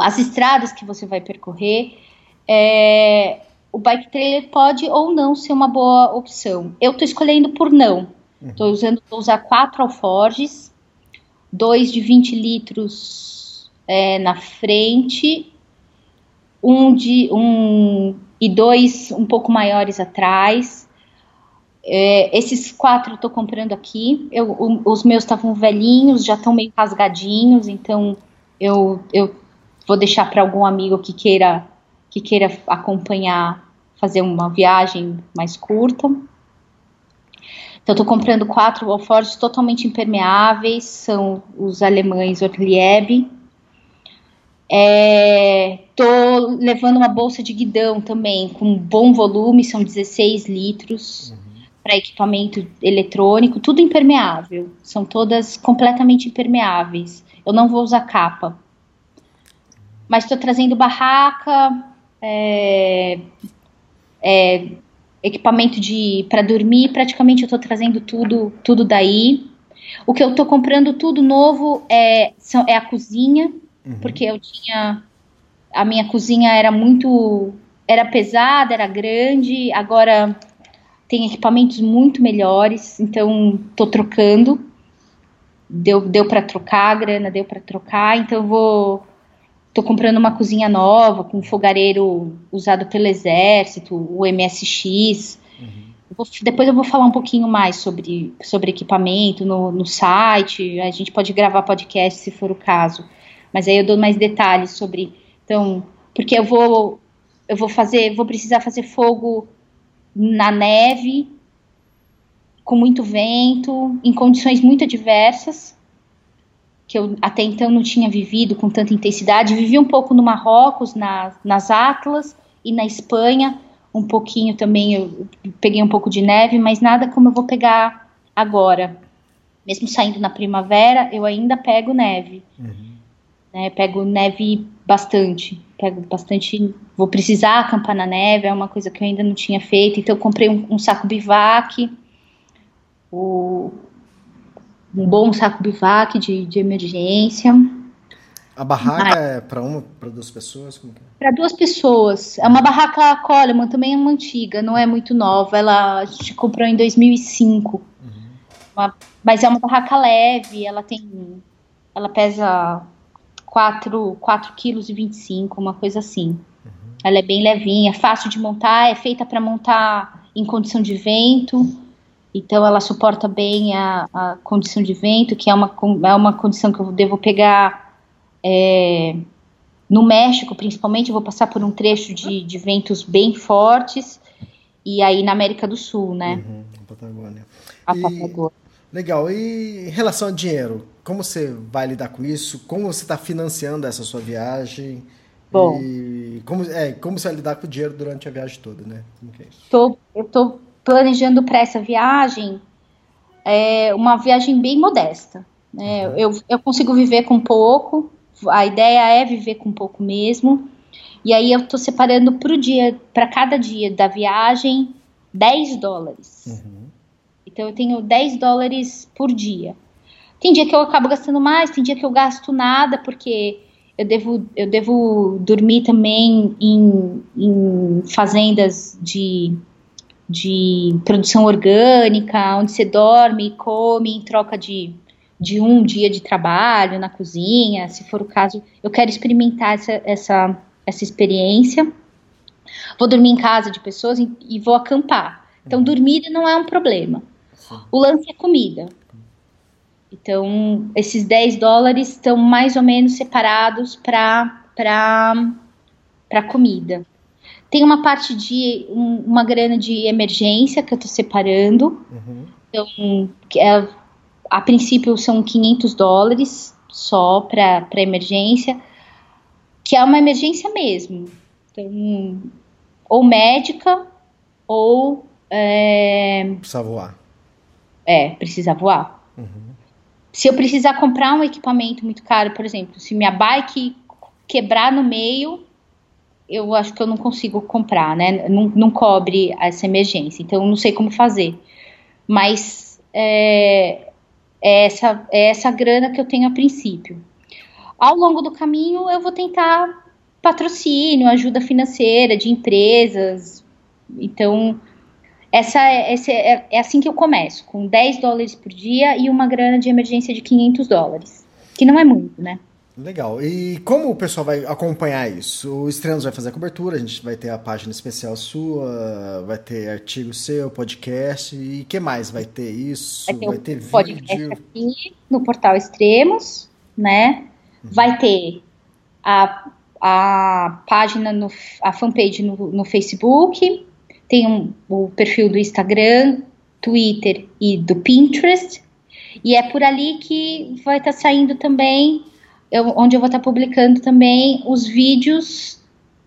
as estradas que você vai percorrer, é, o bike trailer pode ou não ser uma boa opção. Eu estou escolhendo por não. Estou uhum. usando, vou usar quatro alforges, dois de 20 litros é, na frente um de um e dois um pouco maiores atrás. É, esses quatro eu tô comprando aqui. Eu, o, os meus estavam velhinhos, já estão meio rasgadinhos, então eu, eu vou deixar para algum amigo que queira que queira acompanhar, fazer uma viagem mais curta. Então, estou comprando quatro alforjes totalmente impermeáveis, são os alemães Orlieb, é, tô levando uma bolsa de guidão também, com bom volume, são 16 litros, uhum. para equipamento eletrônico, tudo impermeável. São todas completamente impermeáveis. Eu não vou usar capa. Mas estou trazendo barraca, é, é, equipamento de para dormir, praticamente eu estou trazendo tudo, tudo daí. O que eu estou comprando tudo novo é, são, é a cozinha, uhum. porque eu tinha. A minha cozinha era muito. Era pesada, era grande, agora tem equipamentos muito melhores, então tô trocando. Deu, deu para trocar a grana, deu para trocar, então eu vou. Tô comprando uma cozinha nova, com um fogareiro usado pelo exército, o MSX. Uhum. Vou, depois eu vou falar um pouquinho mais sobre, sobre equipamento no, no site. A gente pode gravar podcast se for o caso. Mas aí eu dou mais detalhes sobre. Então, porque eu vou eu vou fazer, vou precisar fazer fogo na neve, com muito vento, em condições muito adversas, que eu até então não tinha vivido com tanta intensidade. Vivi um pouco no Marrocos, na, nas Atlas e na Espanha, um pouquinho também, eu peguei um pouco de neve, mas nada como eu vou pegar agora. Mesmo saindo na primavera, eu ainda pego neve. Uhum né? Pego neve bastante, pego bastante. Vou precisar acampar na neve, é uma coisa que eu ainda não tinha feito. Então, eu comprei um, um saco bivac, o, um bom saco bivac de, de emergência. A barraca é para uma, para duas pessoas? É? Para duas pessoas. É uma barraca Coleman, também é uma antiga, não é muito nova. Ela a gente comprou em 2005. Uhum. Uma, mas é uma barraca leve, ela tem. Ela pesa 4, 4 kg e 25, uma coisa assim. Uhum. Ela é bem levinha, fácil de montar, é feita para montar em condição de vento. Então ela suporta bem a, a condição de vento, que é uma, é uma condição que eu devo pegar é, no México, principalmente, eu vou passar por um trecho de, de ventos bem fortes. E aí na América do Sul, né? Uhum, Patagônia. A e, Patagônia. Legal. E em relação ao dinheiro, como você vai lidar com isso? Como você está financiando essa sua viagem? Bom. E como, é, como você vai lidar com o dinheiro durante a viagem toda, né? É tô, eu estou planejando para essa viagem é, uma viagem bem modesta. Né? Uhum. Eu, eu consigo viver com pouco, a ideia é viver com pouco mesmo. E aí eu tô separando pro dia, para cada dia da viagem, 10 dólares. Uhum. Então eu tenho 10 dólares por dia. Tem dia que eu acabo gastando mais, tem dia que eu gasto nada, porque eu devo, eu devo dormir também em, em fazendas de, de produção orgânica, onde você dorme e come em troca de de um dia de trabalho na cozinha, se for o caso, eu quero experimentar essa, essa, essa experiência. Vou dormir em casa de pessoas e, e vou acampar. Então, uhum. dormir não é um problema. O lance é comida. Então, esses 10 dólares estão mais ou menos separados para comida. Tem uma parte de um, uma grana de emergência que eu estou separando. Uhum. Então, é, a princípio são 500 dólares só para emergência, que é uma emergência mesmo. Então, ou médica, ou. É, precisa voar. É, precisa voar. Uhum. Se eu precisar comprar um equipamento muito caro, por exemplo, se minha bike quebrar no meio, eu acho que eu não consigo comprar, né? Não, não cobre essa emergência. Então, eu não sei como fazer. Mas é, é essa, é essa grana que eu tenho a princípio. Ao longo do caminho, eu vou tentar patrocínio, ajuda financeira de empresas. Então, essa, é, essa é, é, assim que eu começo, com 10 dólares por dia e uma grana de emergência de 500 dólares, que não é muito, né? Legal. E como o pessoal vai acompanhar isso? O Estrenos vai fazer a cobertura, a gente vai ter a página especial sua, vai ter artigo seu, podcast, e que mais? Vai ter isso? Vai ter, vai ter vídeo? aqui no portal Extremos, né? Uhum. Vai ter a, a página, no, a fanpage no, no Facebook, tem um, o perfil do Instagram, Twitter e do Pinterest, e é por ali que vai estar tá saindo também eu, onde eu vou estar publicando também os vídeos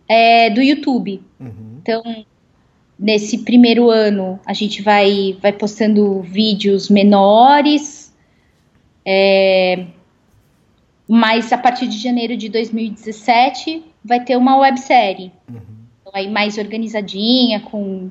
é, do YouTube. Uhum. Então, nesse primeiro ano, a gente vai, vai postando vídeos menores, é, mas a partir de janeiro de 2017 vai ter uma websérie. Uhum. Aí mais organizadinha, com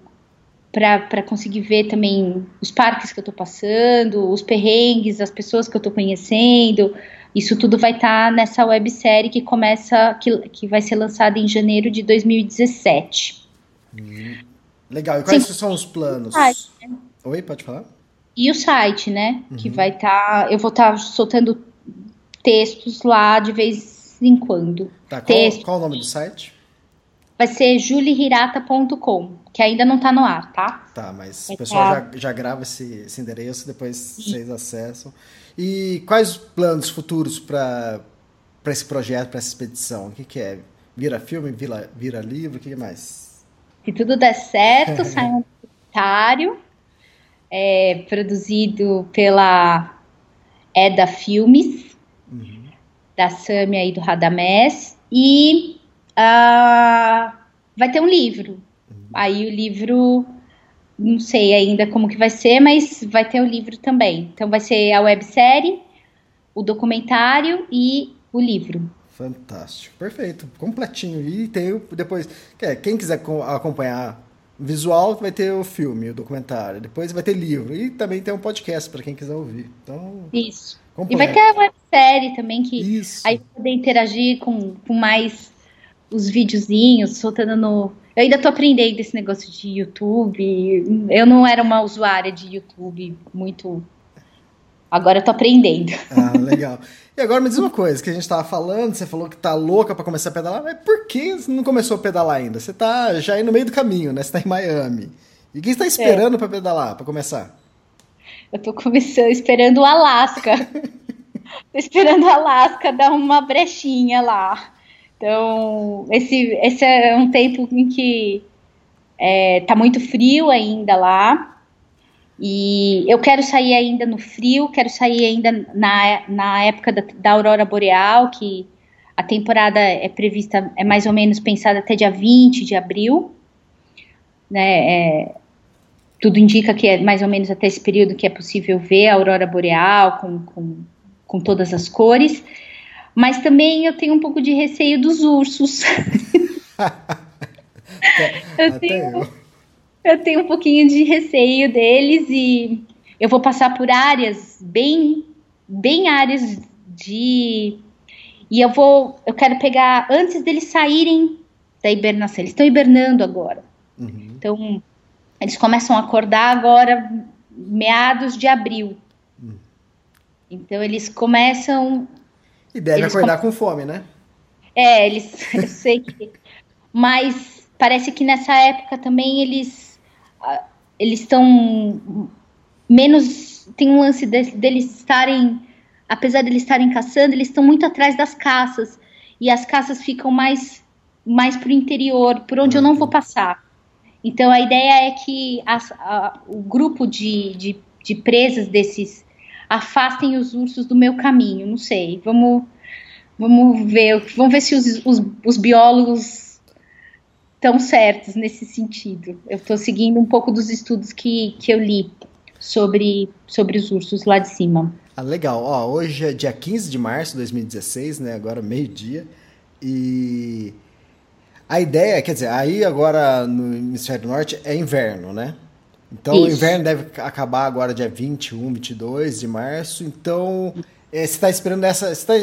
para conseguir ver também os parques que eu estou passando, os perrengues, as pessoas que eu estou conhecendo, isso tudo vai estar tá nessa websérie que começa, que, que vai ser lançada em janeiro de 2017. Hum, legal. E quais Sim. são os planos? Site, né? Oi, pode falar? E o site, né? Uhum. Que vai estar. Tá, eu vou estar tá soltando textos lá de vez em quando. Tá, qual, qual o nome do site? Vai ser julihirata.com, que ainda não está no ar, tá? Tá, mas vai o pessoal tá... já, já grava esse, esse endereço, depois vocês acessam. E quais os planos futuros para esse projeto, para essa expedição? O que, que é? Vira filme, vira, vira livro, o que, que mais? Se tudo der certo, sai um documentário é, produzido pela Eda Filmes, uhum. da Sâmia e do Radamés, e uh, vai ter um livro. Aí o livro não sei ainda como que vai ser, mas vai ter o livro também. Então vai ser a websérie, o documentário e o livro. Fantástico, perfeito, completinho. E tem depois, quem quiser acompanhar visual, vai ter o filme, o documentário. Depois vai ter livro e também tem um podcast para quem quiser ouvir. Então, isso. Completo. E vai ter a websérie também, que Isso. aí poder interagir com, com mais os videozinhos, soltando no. Eu ainda tô aprendendo esse negócio de YouTube. Eu não era uma usuária de YouTube muito. Agora eu tô aprendendo. Ah, legal. E agora me diz uma coisa, que a gente tava falando, você falou que tá louca para começar a pedalar, mas por que você não começou a pedalar ainda? Você tá já aí no meio do caminho, né? Você tá em Miami. E quem está esperando é. para pedalar, para começar? Eu tô começando esperando o Alasca. tô esperando o Alasca dar uma brechinha lá. Então, esse, esse é um tempo em que é, tá muito frio ainda lá. E eu quero sair ainda no frio, quero sair ainda na, na época da, da aurora boreal, que a temporada é prevista, é mais ou menos pensada até dia 20 de abril. Né, é, tudo indica que é mais ou menos até esse período que é possível ver a aurora boreal com, com, com todas as cores. Mas também eu tenho um pouco de receio dos ursos. eu, tenho, eu tenho um pouquinho de receio deles e eu vou passar por áreas bem, bem áreas de e eu vou, eu quero pegar antes deles saírem da hibernação. Eles estão hibernando agora. Uhum. Então eles começam a acordar agora meados de abril. Uhum. Então eles começam e deve eles acordar com... com fome, né? É, eles, eu sei que. Mas parece que nessa época também eles ah, eles estão menos. Tem um lance de, deles estarem, apesar de eles estarem caçando, eles estão muito atrás das caças e as caças ficam mais mais para o interior, por onde eu não vou passar. Então a ideia é que as, a, o grupo de, de, de presas desses afastem os ursos do meu caminho. Não sei. Vamos, vamos ver. Vamos ver se os, os, os biólogos estão certos nesse sentido. Eu estou seguindo um pouco dos estudos que, que eu li sobre, sobre os ursos lá de cima. Ah, legal. Ó, hoje é dia 15 de março de 2016, né? Agora meio-dia. E a ideia, quer dizer, aí agora no hemisfério norte é inverno, né? Então Isso. o inverno deve acabar agora dia 21, 22 de março. Então é, você está esperando essa. Você está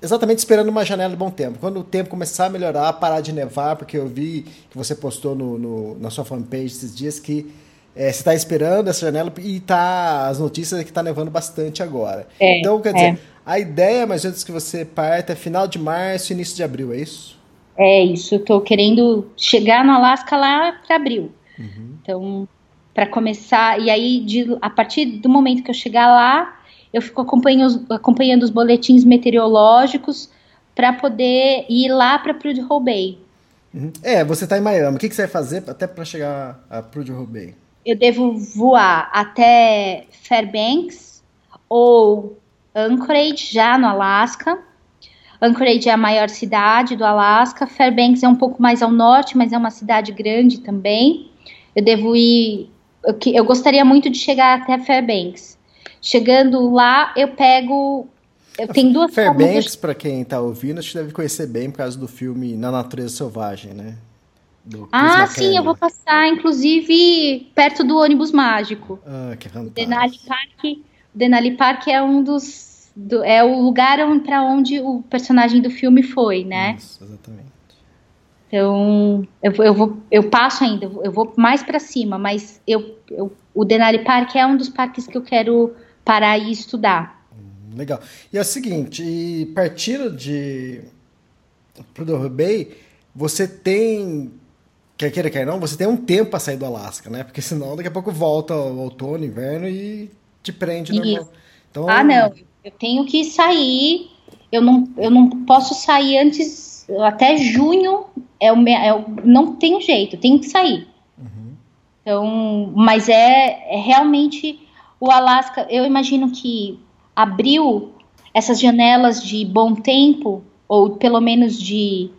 exatamente esperando uma janela de bom tempo. Quando o tempo começar a melhorar, parar de nevar, porque eu vi que você postou no, no na sua fanpage esses dias que é, você está esperando essa janela e tá as notícias é que está nevando bastante agora. É, então, quer dizer, é. a ideia mais ou menos que você parta é final de março, início de abril, é isso? É isso, eu estou querendo chegar no Alasca lá para abril. Uhum. Então, para começar. E aí, de, a partir do momento que eu chegar lá, eu fico acompanhando, acompanhando os boletins meteorológicos para poder ir lá para Prudhoe Bay. Uhum. É, você está em Miami. O que, que, você vai fazer até para chegar a Prudhoe Bay? Eu devo voar até Fairbanks ou Anchorage, já no Alasca. Anchorage é a maior cidade do Alasca. Fairbanks é um pouco mais ao norte, mas é uma cidade grande também. Eu devo ir eu, eu gostaria muito de chegar até Fairbanks. Chegando lá, eu pego. Eu tenho duas Fairbanks, de... para quem está ouvindo, acho que deve conhecer bem por causa do filme Na Natureza Selvagem, né? ah, sim, eu vou passar, inclusive, perto do ônibus mágico. Ah, que fantástico. O Denali Park, Denali Park é um dos. Do, é o lugar para onde o personagem do filme foi, né? Isso, exatamente. Então, eu, eu, vou, eu passo ainda, eu vou mais para cima, mas eu, eu, o Denali Park é um dos parques que eu quero parar e estudar. Hum, legal. E é o seguinte, partindo de Prudhoe Bay, você tem, quer queira, quer não, você tem um tempo para sair do Alasca, né? Porque senão daqui a pouco volta o outono, inverno e te prende normal. Então, ah, não, eu tenho que sair, eu não, eu não posso sair antes até junho é o, é o, não tem jeito, tem que sair. Uhum. Então, mas é, é, realmente o Alasca. Eu imagino que abriu essas janelas de bom tempo ou pelo menos de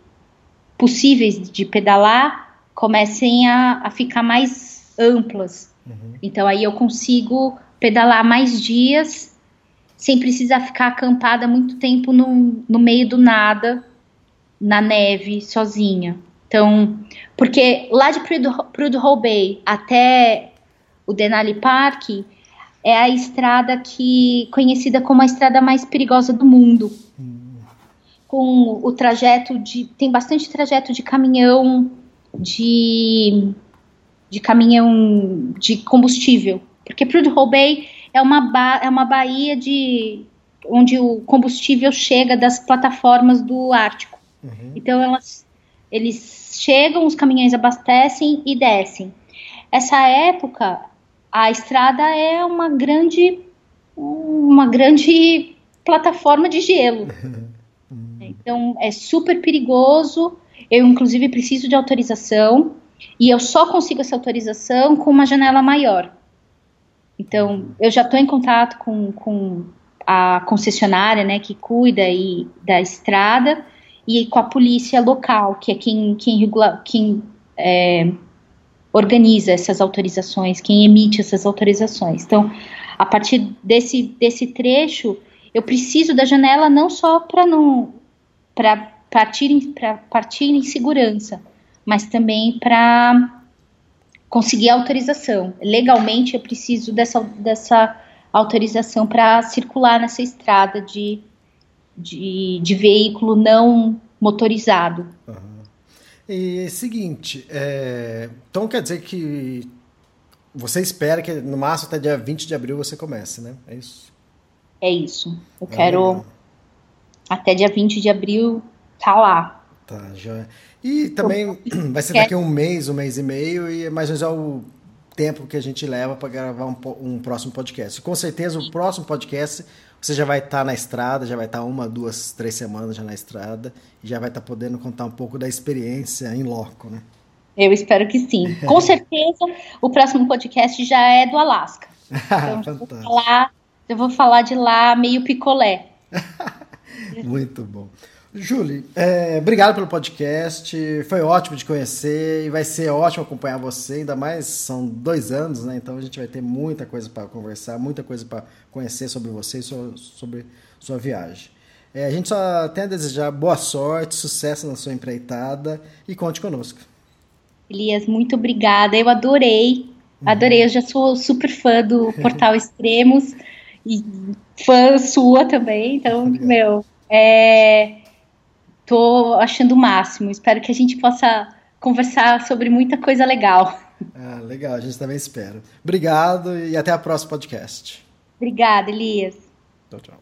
possíveis de pedalar comecem a, a ficar mais amplas. Uhum. Então aí eu consigo pedalar mais dias sem precisar ficar acampada muito tempo no, no meio do nada na neve sozinha. Então, porque lá de Prudhoe Bay até o Denali Park, é a estrada que conhecida como a estrada mais perigosa do mundo. Com o trajeto de tem bastante trajeto de caminhão de de caminhão de combustível, porque Prudhoe Bay é uma ba é uma baía de onde o combustível chega das plataformas do Ártico. Uhum. Então elas eles chegam, os caminhões abastecem e descem. Essa época a estrada é uma grande uma grande plataforma de gelo. Então é super perigoso. Eu inclusive preciso de autorização e eu só consigo essa autorização com uma janela maior. Então eu já estou em contato com, com a concessionária, né, que cuida aí da estrada e com a polícia local, que é quem quem, regula, quem é, organiza essas autorizações, quem emite essas autorizações. Então, a partir desse, desse trecho, eu preciso da janela não só para não para partir, partir em segurança, mas também para conseguir autorização. Legalmente, eu preciso dessa, dessa autorização para circular nessa estrada de, de, de veículo não motorizado. Uhum. E seguinte, é, então quer dizer que você espera que no máximo até dia 20 de abril você comece, né? É isso? É isso. Eu é quero legal. até dia 20 de abril tá lá. Tá, já. E também vai ser daqui a um mês, um mês e meio, e é mais ou menos é o tempo que a gente leva para gravar um, um, próximo podcast. Com certeza o próximo podcast você já vai estar tá na estrada, já vai estar tá uma, duas, três semanas já na estrada e já vai estar tá podendo contar um pouco da experiência em loco, né? Eu espero que sim. Com certeza o próximo podcast já é do Alasca. Então, eu, vou falar, eu vou falar de lá meio picolé. Muito bom. Julie, é, obrigado pelo podcast. Foi ótimo de conhecer e vai ser ótimo acompanhar você. Ainda mais são dois anos, né? Então a gente vai ter muita coisa para conversar, muita coisa para conhecer sobre você e sobre sua viagem. É, a gente só tem a desejar boa sorte, sucesso na sua empreitada e conte conosco. Elias, muito obrigada. Eu adorei, uhum. adorei. Eu já sou super fã do Portal Extremos e fã sua também. Então, meu, é Tô achando o máximo. Espero que a gente possa conversar sobre muita coisa legal. Ah, legal, a gente também espera. Obrigado e até a próxima podcast. Obrigada, Elias. Tchau, tchau.